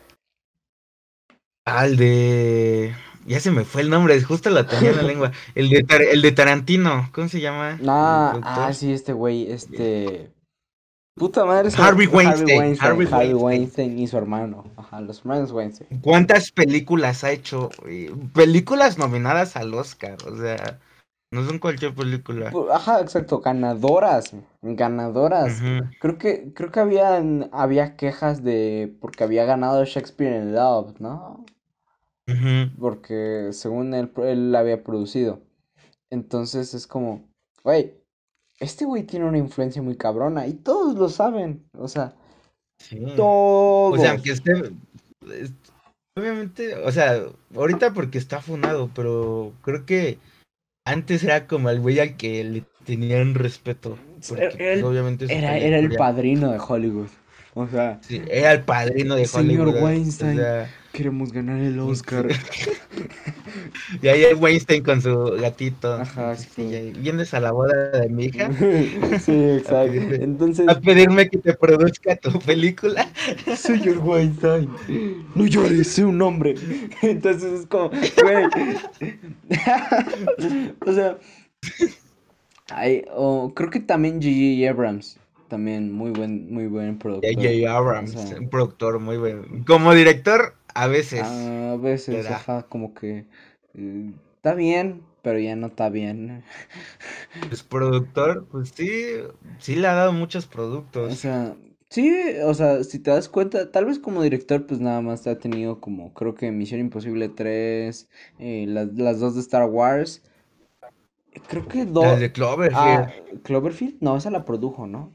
Al de... Ya se me fue el nombre, justo lo tenía en la lengua. El de, Tar- el de Tarantino, ¿cómo se llama? Ah, ah, sí, este güey, este... Puta madre, Harvey Weinstein, Harvey Weinstein, Harvey Harvey Weinstein. Weinstein y su hermano. Ajá, los hermanos Weinstein. ¿Cuántas películas ha hecho? güey? Películas nominadas al Oscar, o sea, no son cualquier película. Ajá, exacto, ganadoras, ganadoras. Creo que, creo que había, había quejas de porque había ganado Shakespeare in Love, ¿no? Porque según él, él la había producido. Entonces es como, güey, este güey tiene una influencia muy cabrona y todos lo saben. O sea, Sí. todos. O sea, aunque esté. es- Obviamente, o sea, ahorita porque está funado, pero creo que antes era como el güey al que le tenían respeto. Porque, Era- pues, era- obviamente Era, era el padrino de Hollywood. O sea, Sí, era el padrino de Señor Hollywood. o Weinstein. sea, queremos ganar el Oscar. y ahí el Weinstein con su gatito. Ajá, Sí, ¿Vienes a la boda de mi hija? Sí, exacto. Entonces, A pedirme que te produzca tu película. señor Weinstein, no llores, sé un hombre. Entonces es como, güey. o sea, hay, o creo que también J.J. Abrams, también muy buen, muy buen productor. J.J. Abrams, O sea, un productor muy bueno. Como director, a veces. a veces, ajá, como que eh, está bien, pero ya no está bien. Pues productor, pues sí, sí le ha dado muchos O productos. sea, sí, o sea, si te das cuenta, tal vez como director, pues nada más ha tenido como, creo que Misión Imposible 3, eh, las, las dos de Star Wars. Creo que dos. de Ah, Cloverfield, Cloverfield, no, esa la produjo, ¿no?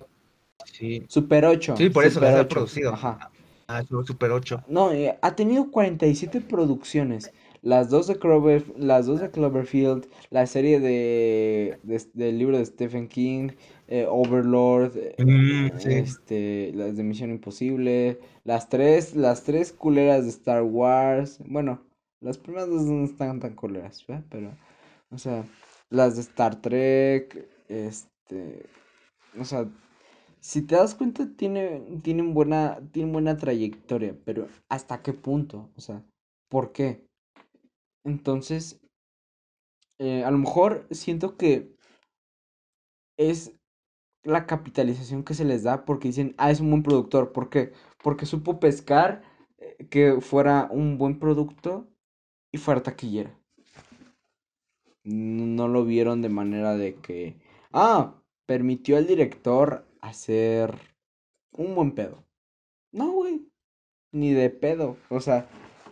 sí. Super 8, Sí, por eso Super las ha 8, producido. ajá. Ah, su- Super 8. No, eh, ha tenido 47 producciones. Las dos de Clover, las dos de Cloverfield, la serie de, de- del libro de Stephen King, eh, Overlord, eh, Mm, sí. este, las de Misión Imposible, las tres, las tres culeras de Star Wars. Bueno, las primeras dos no están tan culeras, ¿verdad? Pero, o sea, las de Star Trek, este, o sea, si te das cuenta, tiene, tienen buena, tienen buena trayectoria, pero ¿hasta qué punto? O sea, ¿por qué? Entonces, eh, a lo mejor siento que es la capitalización que se les da porque dicen, ah, es un buen productor. ¿Por qué? Porque supo pescar eh, que fuera un buen producto y fuera taquillera. No lo vieron de manera de que, ah, permitió al director hacer un buen pedo. No, güey. Ni de pedo. O sea,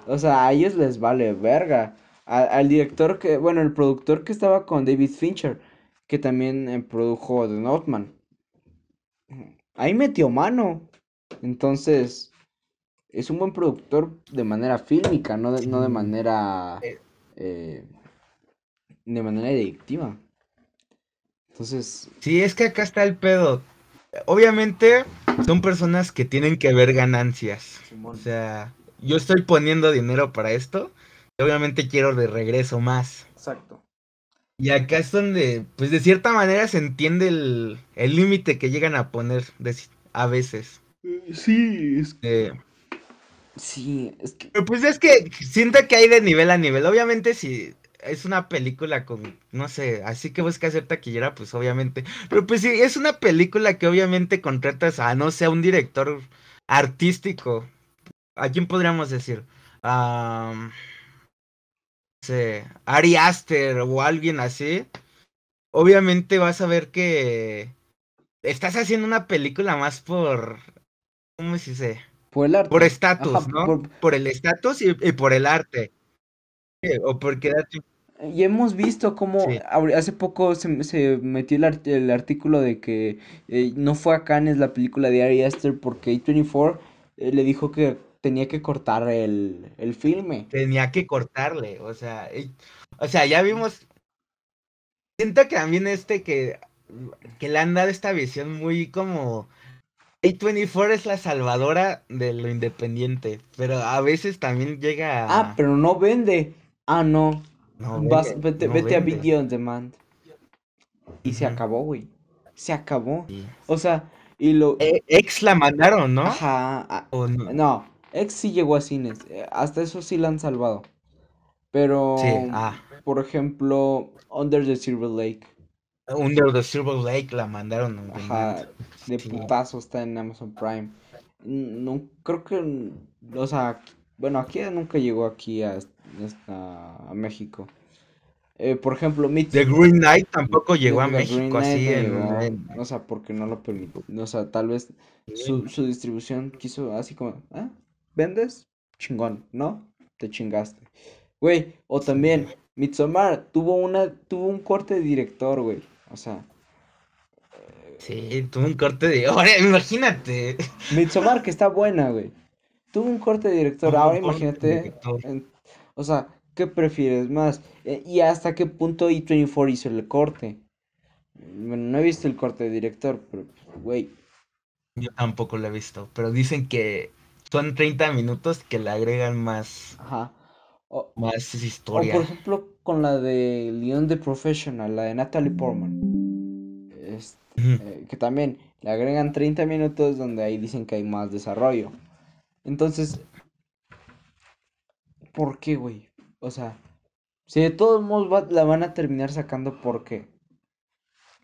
o sea, a ellos les vale verga. A- al director que, bueno, el productor que estaba con David Fincher, que también eh, produjo The Northman. Ahí metió mano. Entonces, es un buen productor de manera fílmica, no de, no de manera, Eh, eh, de manera directiva. Entonces, Sí, es que acá está el pedo. Obviamente son personas que tienen que ver ganancias. O sea, yo estoy poniendo dinero para esto y obviamente quiero de regreso más. Exacto. Y acá es donde, pues de cierta manera se entiende el el límite que llegan a poner de a veces. Sí, es Eh, Sí, es que... pero pues es que siento que hay de nivel a nivel. Obviamente si es una película con, no sé, así que busca ser taquillera, pues obviamente. Pero pues sí, es una película que obviamente contratas a, no sé, a un director artístico. ¿A quién podríamos decir? A, no sé, Ari Aster o alguien así. Obviamente vas a ver que estás haciendo una película más por, ¿cómo se dice? Por el Por arte. estatus, Ajá, ¿no? por- Por el estatus y, y por el arte. O porque date- Y hemos visto cómo Sí. hace poco se, se metió el, art- el artículo de que eh, no fue a Cannes la película de Ari Aster porque A24 eh, le dijo que tenía que cortar el, el filme. tenía que cortarle, o sea, y- o sea, ya vimos, siento que también este que, que le han dado esta visión muy como, A24 es la salvadora de lo independiente, pero a veces también llega Ah, a... pero no vende. Ah, no. No Vas, vende, vete no vete a. Video on Demand. Y se acabó, güey. Se acabó. Sí. O sea, y lo... E- Ex la mandaron, ¿no? Ajá. ¿O no? No, X sí llegó a cines. eh, Hasta eso sí la han salvado. Pero, Sí, ah. por ejemplo, Under the Silver Lake. Under the Silver Lake la mandaron on Ajá, de Sí. putazo está en Amazon Prime. No, creo que, o sea, bueno, aquí nunca llegó aquí a, a, a México. Eh, por ejemplo, The Green Knight tampoco llegó a México así no en, o sea, porque no lo permitió, o sea, tal vez su, su distribución quiso así como, ¿ah? ¿Vendes? Chingón, ¿no? Te chingaste. Güey, o también, Midsommar tuvo una, tuvo un corte de director, güey, o sea, Sí, tuvo un corte de hora, imagínate. Midsommar que está buena, güey. Tuvo un corte de director, ahora imagínate, director. en- o sea, ¿qué prefieres más? Eh, ¿Y hasta qué punto E24 hizo el corte? Bueno, no he visto el corte de director, pero, güey, Yo tampoco lo he visto, pero dicen que son 30 minutos que le agregan más, ajá. O, más o por historia. ejemplo, con la de Leon the Professional, la de Natalie Portman, es- Ujú. eh, que también le agregan 30 minutos donde ahí dicen que hay más desarrollo. Entonces, ¿por qué, güey? O sea, si de todos modos va- la van a terminar sacando, ¿por qué?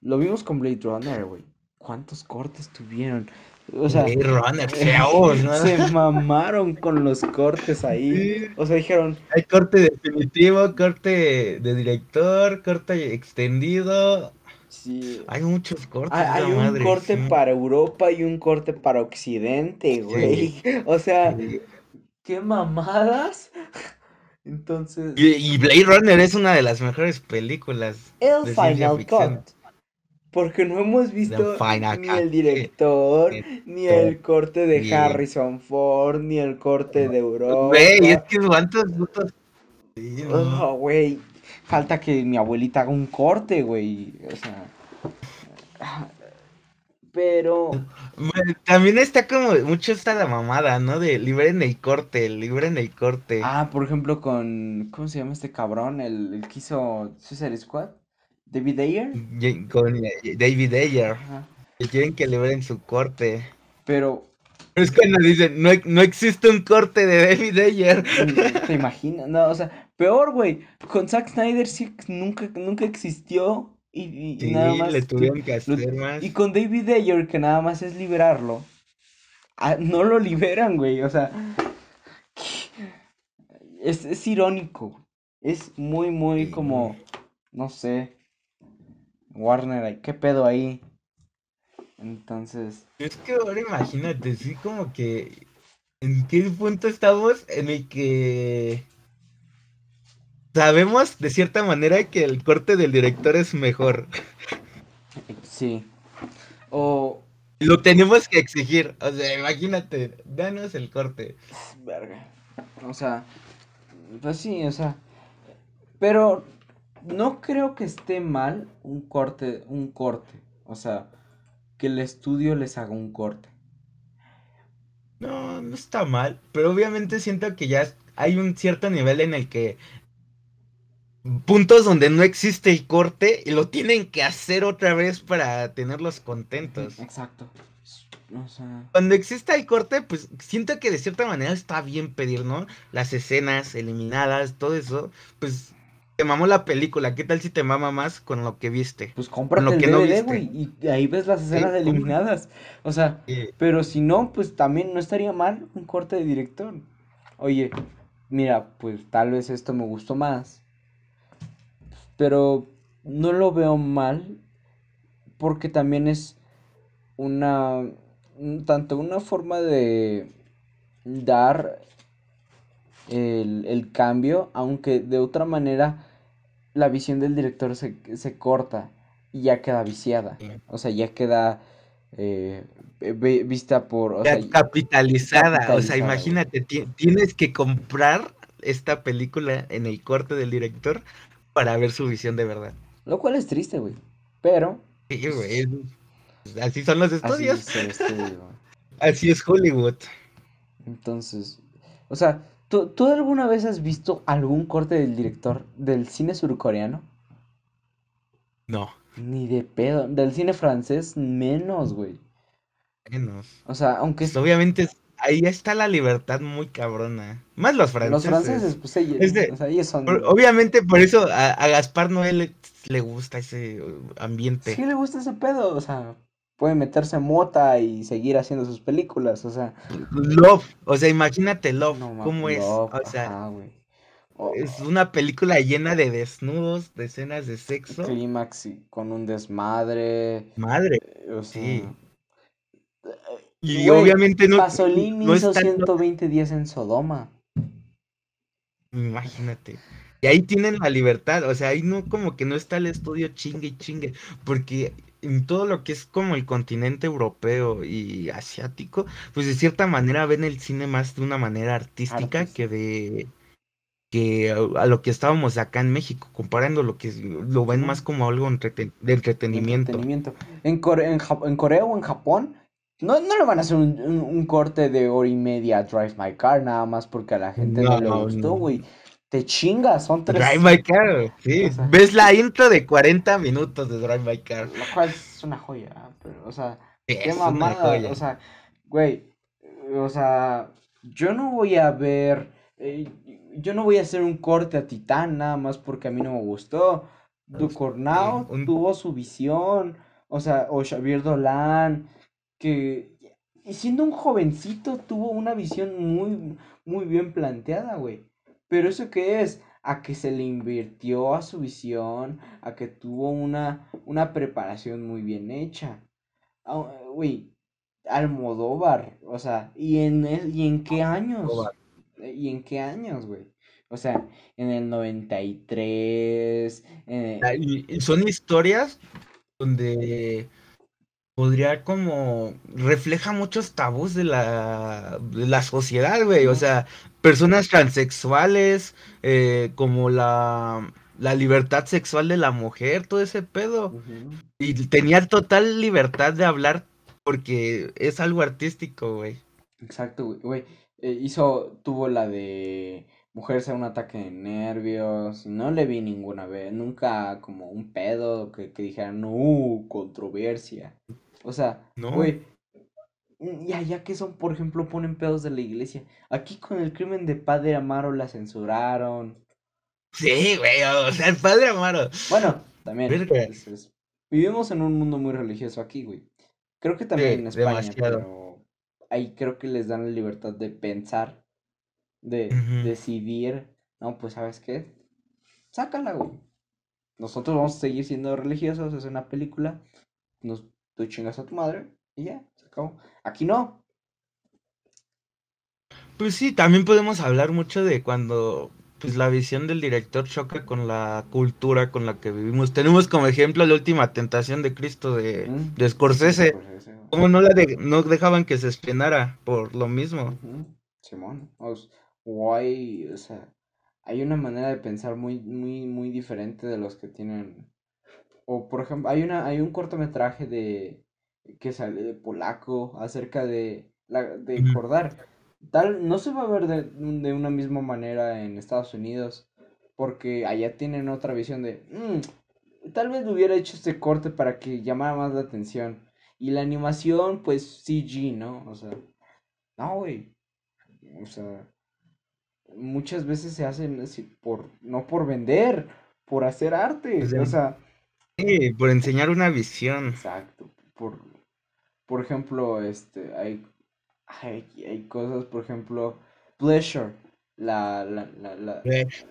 Lo vimos con Blade Runner, güey. ¿Cuántos cortes tuvieron? O sea, Blade Runner, feos, ¿no? se mamaron con los cortes ahí. O sea, dijeron, Hay corte definitivo, corte de director, corte extendido. sí, Hay muchos cortes. hay, hay un madre, corte sí. para Europa y un corte para Occidente, güey. O sea, Sí. Qué mamadas. Entonces, Y, y Blade Runner es una de las mejores películas. el de Final ficción. Cut. Porque no hemos visto ni Cut. el director, ni el corte de Harrison Ford, ni el corte de Europa. Güey, es que cuántos putos. Oh, güey. Falta que mi abuelita haga un corte, güey. O sea. Pero. Bueno, También está como mucho esta la mamada, ¿no? De liberen el corte, liberen el corte. Ah, por ejemplo, con. ¿Cómo se llama este cabrón? El, el que hizo Suicide Squad. David Ayer. Con eh, David Ayer, Ajá. que quieren que liberen su corte. Pero. Pero es cuando dicen, no, no existe un corte de David Ayer. ¿Te imaginas? No, o sea, peor, güey. Con Zack Snyder sí nunca, nunca existió. Y, y- y Sí, nada más. le tu- tuvieron que lo- hacer más. Y con David Ayer, que nada más es liberarlo, ah, no lo liberan, güey. O sea, es, es irónico. Es muy, muy Sí. como, no sé, Warner, ¿qué pedo ahí? Entonces, Es que ahora imagínate, sí, como que. ¿En qué punto estamos en el que. Sabemos de cierta manera que el corte del director es mejor. sí. O, Lo tenemos que exigir. O sea, imagínate, danos el corte. verga. O sea, pues sí, o sea, pero no creo que esté mal un corte, un corte. O sea, que el estudio les haga un corte. No, no está mal, pero obviamente siento que ya hay un cierto nivel en el que puntos donde no existe el corte y lo tienen que hacer otra vez para tenerlos contentos. Exacto. O sea, Cuando exista el corte, pues siento que de cierta manera está bien pedir, ¿no? Las escenas eliminadas, todo eso, pues te mamó la película, ¿qué tal si te mama más con lo que viste? pues cómprate lo el que no DVD, viste. güey, y ahí ves las escenas eliminadas. O sea, pero si no, pues también no estaría mal un corte de director. Oye, mira, pues tal vez esto me gustó más. Pero no lo veo mal porque también es una un- tanto una forma de dar el, el cambio, aunque de otra manera la visión del director se, se corta y ya queda viciada. O sea, ya queda eh, vista por... O sea, capitalizada, o sea, imagínate, ti- tienes que comprar esta película en el corte del director para ver su visión de verdad. lo cual es triste, güey. Pero... Sí, güey, es- así son los Así estudios, es el estudio, así es Hollywood. Entonces, o sea, ¿tú, ¿tú alguna vez has visto algún corte del director del cine surcoreano? No, Ni de pedo. Del cine francés, menos, güey. menos. O sea, aunque Pues obviamente es- ahí está la libertad muy cabrona. Más los franceses. los franceses, pues ellos, Este, ellos son... Por- obviamente por eso a, a Gaspar Noé le, le gusta ese ambiente. Sí le gusta ese pedo, o sea, puede meterse mota y seguir haciendo sus películas, o sea, Love, o sea, imagínate Love, no cómo es. Love, O sea, ajá, es una película llena de desnudos, de escenas de sexo. clímax y con un desmadre, Madre. eh, o sea, Sí. Y Güey, obviamente no, Pasolini no hizo está- 120 días en Sodoma. Imagínate. Y ahí tienen la libertad, o sea, ahí no como que no está el estudio chingue y chingue, porque en todo lo que es como el continente europeo y asiático, pues de cierta manera ven el cine más de una manera artística que de que a lo que estábamos acá en México, comparando lo que lo ven más como algo entreten- de entretenimiento. Entretenimiento. En, Core- en, en Corea o en Japón, no, no le van a hacer un, un- un corte de hora y media a Drive My Car nada más porque a la gente no, No, le gustó, no. güey. Te chingas, son tres. Drive My Car, sí. O sea- Ves la intro de 40 minutos de Drive My Car. Lo cual es una joya, pero, o sea, qué es una mamada, o sea, güey, o sea, yo no voy a ver, eh, yo no voy a hacer un corte a Titán nada más porque a mí no me gustó. Ducornau un- tuvo su visión, o sea, o Xavier Dolan, que siendo un jovencito tuvo una visión muy, muy bien planteada, güey. Pero eso qué es? A que se le invirtió a su visión, a que tuvo una, una preparación muy bien hecha. Ah, Güey, Almodóvar, o sea, ¿y en, el- ¿y en qué años? ¿Y en qué años, güey? O sea, en el 93, Ah, eh, y son historias donde podría como refleja muchos tabús de la, de la sociedad, güey. O sea, personas transexuales, eh, como la, la libertad sexual de la mujer, todo ese pedo. Y tenía total libertad de hablar porque es algo artístico, güey. Exacto, güey. güey, eh, hizo, tuvo la de mujeres a un ataque de nervios. No le vi ninguna vez, nunca como un pedo que, que dijera, no, controversia. O sea, ¿No? güey, mm, ya, ya que son, por ejemplo, ponen pedos de la iglesia. Aquí con el crimen de Padre Amaro la censuraron. Sí, güey, o sea, el padre Amaro. Bueno, también, vivimos en un mundo muy religioso aquí, güey. Creo que también Sí, en España, demasiado. pero ahí creo que les dan la libertad de pensar, de decidir. No, pues, ¿sabes qué? Sácala, güey. Nosotros vamos a seguir siendo religiosos, es una película. Nos, tú chingas a tu madre y ya, se acabó. Aquí no. Pues sí, también podemos hablar mucho de cuando pues la visión del director choca con la cultura con la que vivimos. Tenemos como ejemplo la última tentación de Cristo de, Mm, de Scorsese. ¿Cómo no la de- no dejaban que se estrenara por lo mismo? Simón. O hay, o sea, hay una manera de pensar muy, muy, muy diferente de los que tienen. O por ejemplo, hay una, hay un cortometraje de que sale de polaco acerca de la, de acordar. Tal, no se va a ver de, de una misma manera en Estados Unidos, porque allá tienen otra visión de, "Mm, tal vez hubiera hecho este corte para que llamara más la atención. Y la animación, pues CG, ¿no? O sea, no, güey. O sea, muchas veces se hacen así por, no por vender, por hacer arte. sea, O sea, sí, por enseñar una visión. exacto. Por, por ejemplo, este, hay, hay, hay cosas, por ejemplo, Pleasure, la, la, la, la,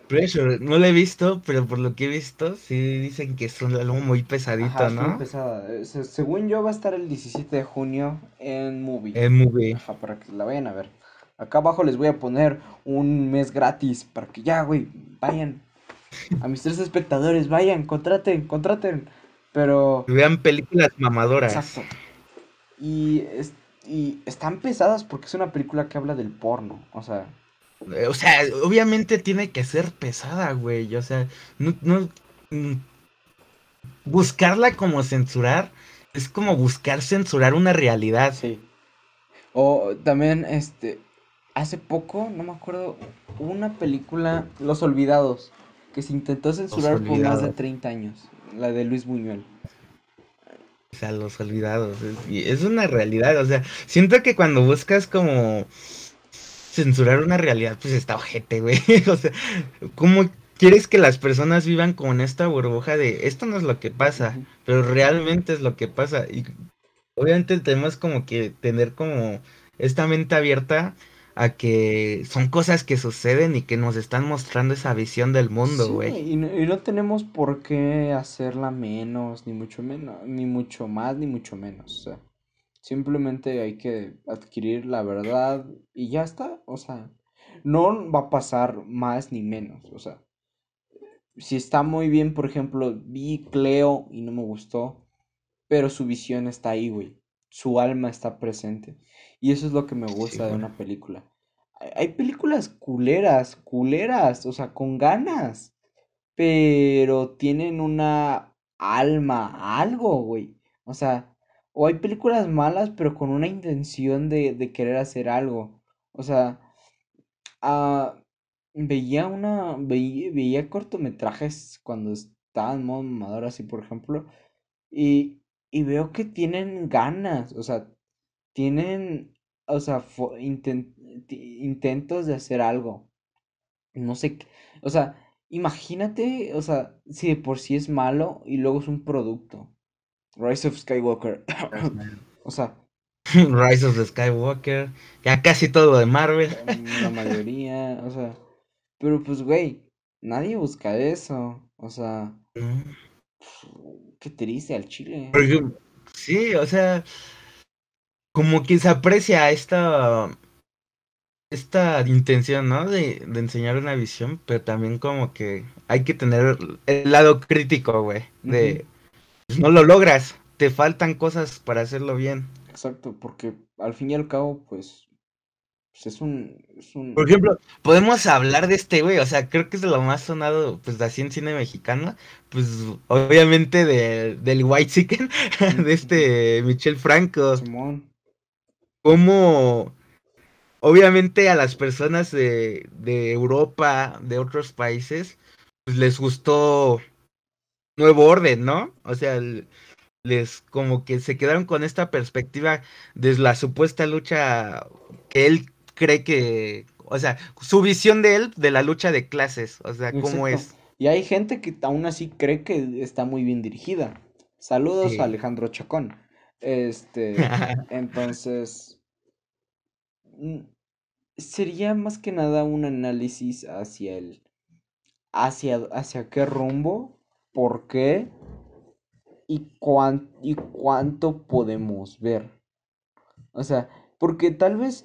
Pressure, no la he visto, pero por lo que he visto, sí dicen que es un- algo muy ajá, pesadito, es muy ¿no? pesada. Eh, se- según yo va a estar el 17 de junio en Movie. El movie. Ajá, para que la vayan a ver. Acá abajo les voy a poner un mes gratis para que ya, güey, vayan. A mis tres espectadores, vayan, contraten, contraten. Pero, Vean películas mamadoras. exacto. Y, es- y están pesadas porque es una película que habla del porno. O sea, Eh, O sea, obviamente tiene que ser pesada, güey. O sea, no, no, mm, buscarla como censurar es como buscar censurar una realidad. sí. O también, este, hace poco, no me acuerdo, hubo una película, Los Olvidados, que se intentó censurar por más de Olvidados. 30 años. La de Luis Buñuel. O sea, los olvidados. Es, y es una realidad. O sea, siento que cuando buscas como censurar una realidad, pues está ojete, güey. O sea, ¿cómo quieres que las personas vivan con esta burbuja de esto no es lo que pasa, pero realmente es lo que pasa? Y obviamente tenemos como que tener como esta mente abierta a que son cosas que suceden y que nos están mostrando esa visión del mundo, Sí, güey. y no, y no tenemos por qué hacerla menos, ni mucho menos, ni mucho más, ni mucho menos. O sea, simplemente hay que adquirir la verdad y ya está. O sea, no va a pasar más ni menos. O sea, si está muy bien, por ejemplo, vi Cleo y no me gustó, pero su visión está ahí, güey. Su alma está presente. Y eso es lo que me Sí, gusta de una película. Hay películas culeras, culeras, o sea, con ganas, pero tienen una alma, algo, güey. O sea, o hay películas malas, pero con una intención de, de querer hacer algo. O sea, ah, veía una, veía, veía cortometrajes cuando estaba en modo mamador, así por ejemplo, y, y veo que tienen ganas, o sea, tienen, o sea, fo- inten- ti- intentos de hacer algo. No sé, qué- o sea, imagínate, o sea, si de por sí es malo y luego es un producto. Rise of Skywalker. O sea, Rise of the Skywalker, ya casi todo lo de Marvel. La mayoría, o sea, pero pues, güey, nadie busca eso, o sea, qué triste al chile. sí, o sea, como que se aprecia esta esta intención, ¿no? De, de, enseñar una visión, pero también como que hay que tener el lado crítico, güey. De pues, no lo logras, te faltan cosas para hacerlo bien. Exacto, porque al fin y al cabo, pues, pues es, un, es un... Por ejemplo, podemos hablar de este, güey, o sea, creo que es de lo más sonado, pues, así en cine mexicano, pues, obviamente de, del White Chicken, de este Michel Franco. Simón. Cómo obviamente a las personas de, de Europa, de otros países, pues les gustó Nuevo Orden, ¿no? O sea, les como que se quedaron con esta perspectiva de la supuesta lucha que él cree que, o sea, su visión de él de la lucha de clases, o sea, cómo es. Y hay gente que aún así cree que está muy bien dirigida. Saludos a Alejandro Chacón. Este, entonces, Mm, sería más que nada un análisis hacia el hacia hacia qué rumbo, por qué y, y cuánto podemos ver. O sea, porque tal vez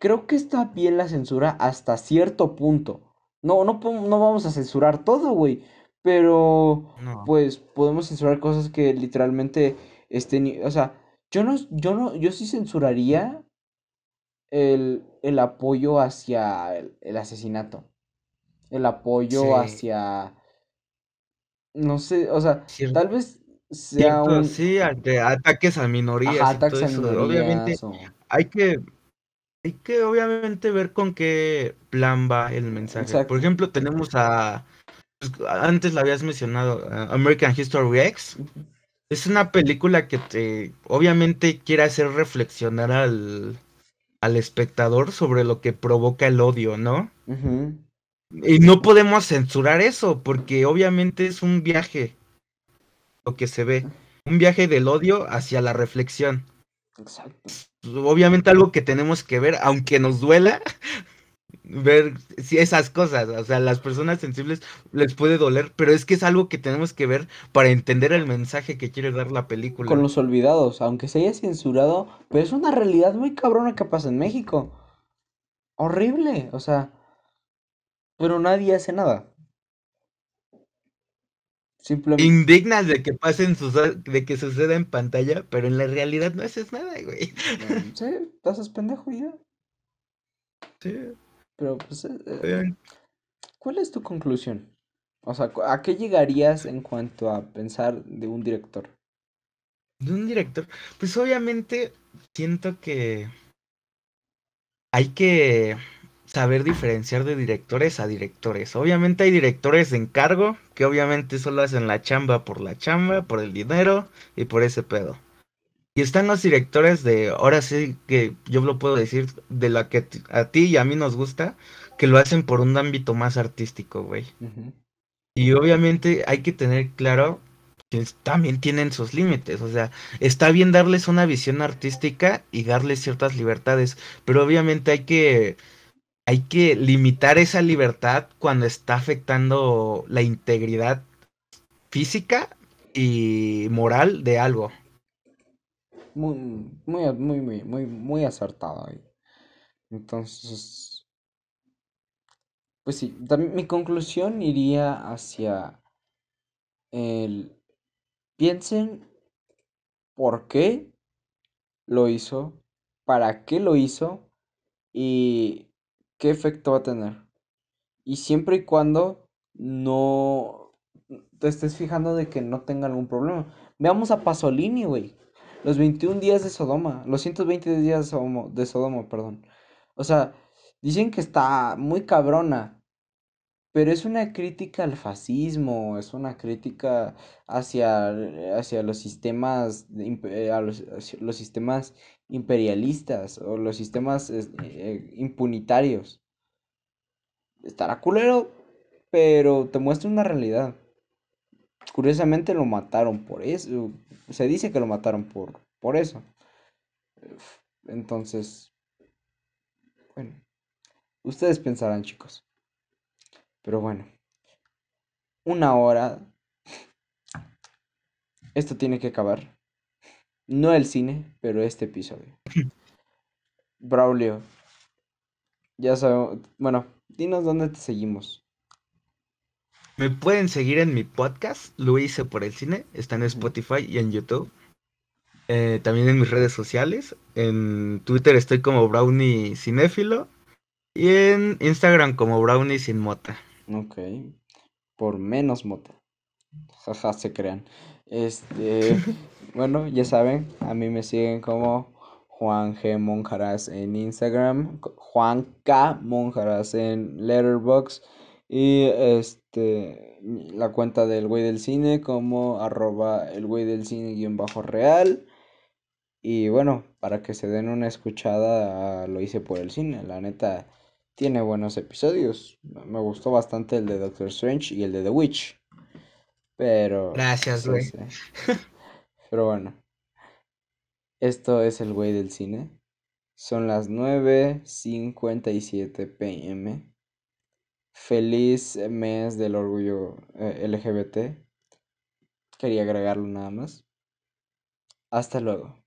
creo que está bien la censura hasta cierto punto. No, no, no vamos a censurar todo, güey. Pero, pues, podemos censurar cosas que literalmente estén. O sea, yo no, yo no, yo sí censuraría el, el apoyo hacia el, asesinato. El apoyo hacia. No sé, o sea, tal vez sea un. Sí, ataques a minorías. ataques a minorías. Obviamente, hay que. Hay que obviamente ver con qué plan va el mensaje. Por ejemplo, tenemos a. Pues, antes la habías mencionado, American History X. Es una película que te obviamente quiere hacer reflexionar al, al espectador sobre lo que provoca el odio, ¿no? Y no podemos censurar eso, porque obviamente es un viaje, lo que se ve, un viaje del odio hacia la reflexión. Exacto. Obviamente algo que tenemos que ver, aunque nos duela, ver si esas cosas, o sea, las personas sensibles les puede doler, pero es que es algo que tenemos que ver para entender el mensaje que quiere dar la película. Con los olvidados, aunque se haya censurado, pero es una realidad muy cabrona que pasa en México. Horrible, o sea, pero nadie hace nada. Simplemente... Indignas de que pasen de que suceda en pantalla, pero en la realidad no haces nada, güey. Sí, te haces pendejo ya. Sí. Pero, pues, eh, eh, ¿cuál es tu conclusión? O sea, ¿a qué llegarías en cuanto a pensar de un director? De un director, pues obviamente siento que hay que saber diferenciar de directores a directores. Obviamente hay directores de encargo que obviamente solo hacen la chamba por la chamba, por el dinero y por ese pedo. Y están los directores de, ahora sí que yo lo puedo decir, de la que a ti y a mí nos gusta, que lo hacen por un ámbito más artístico, güey. Y obviamente hay que tener claro que también tienen sus límites, o sea, está bien darles una visión artística y darles ciertas libertades, pero obviamente hay que hay que limitar esa libertad cuando está afectando la integridad física y moral de algo muy, muy, muy, muy, muy, acertado ahí. Entonces, pues sí, también mi conclusión iría hacia el piensen por qué lo hizo, para qué lo hizo y qué efecto va a tener. Y siempre y cuando no te estés fijando de que no tenga algún problema. Veamos a Pasolini, güey. Los 21 días de Sodoma, los 120 días de Sodoma, de Sodoma, perdón. O sea, dicen que está muy cabrona, pero es una crítica al fascismo, es una crítica hacia, hacia los sistemas, eh, a los, los, sistemas imperialistas o los sistemas eh, impunitarios. Estará culero, pero te muestra una realidad. Curiosamente lo mataron por eso. Se dice que lo mataron por, por eso. Entonces, bueno, ustedes pensarán, chicos. Pero bueno, una hora. Esto tiene que acabar. No el cine, pero este episodio. Braulio, ya sabemos. Bueno, dinos dónde te seguimos. Me pueden seguir en mi podcast, lo hice por el cine, está en. Spotify y en YouTube. Eh, también en mis redes sociales. En Twitter estoy como Brownie Cinéfilo. Y en Instagram como Brownie Sin Mota. Ok. Por menos mota. Jaja, se crean. Este. bueno, ya saben, a mí me siguen como Juan G. Monjaras en Instagram. Juan K. Monjaras en Letterboxd. Y este. La cuenta del güey del cine como arroba el güey del cine guion bajo real. Y bueno, para que se den una escuchada, a lo hice por el cine. La neta, tiene buenos episodios. Me gustó bastante el de Doctor Strange y el de The Witch. Pero... Gracias, sí, güey. sí. Pero bueno. Esto es el güey del cine. Son las 9.57 pm. Feliz mes del orgullo eh, LGBT. Quería agregarlo nada más. Hasta luego.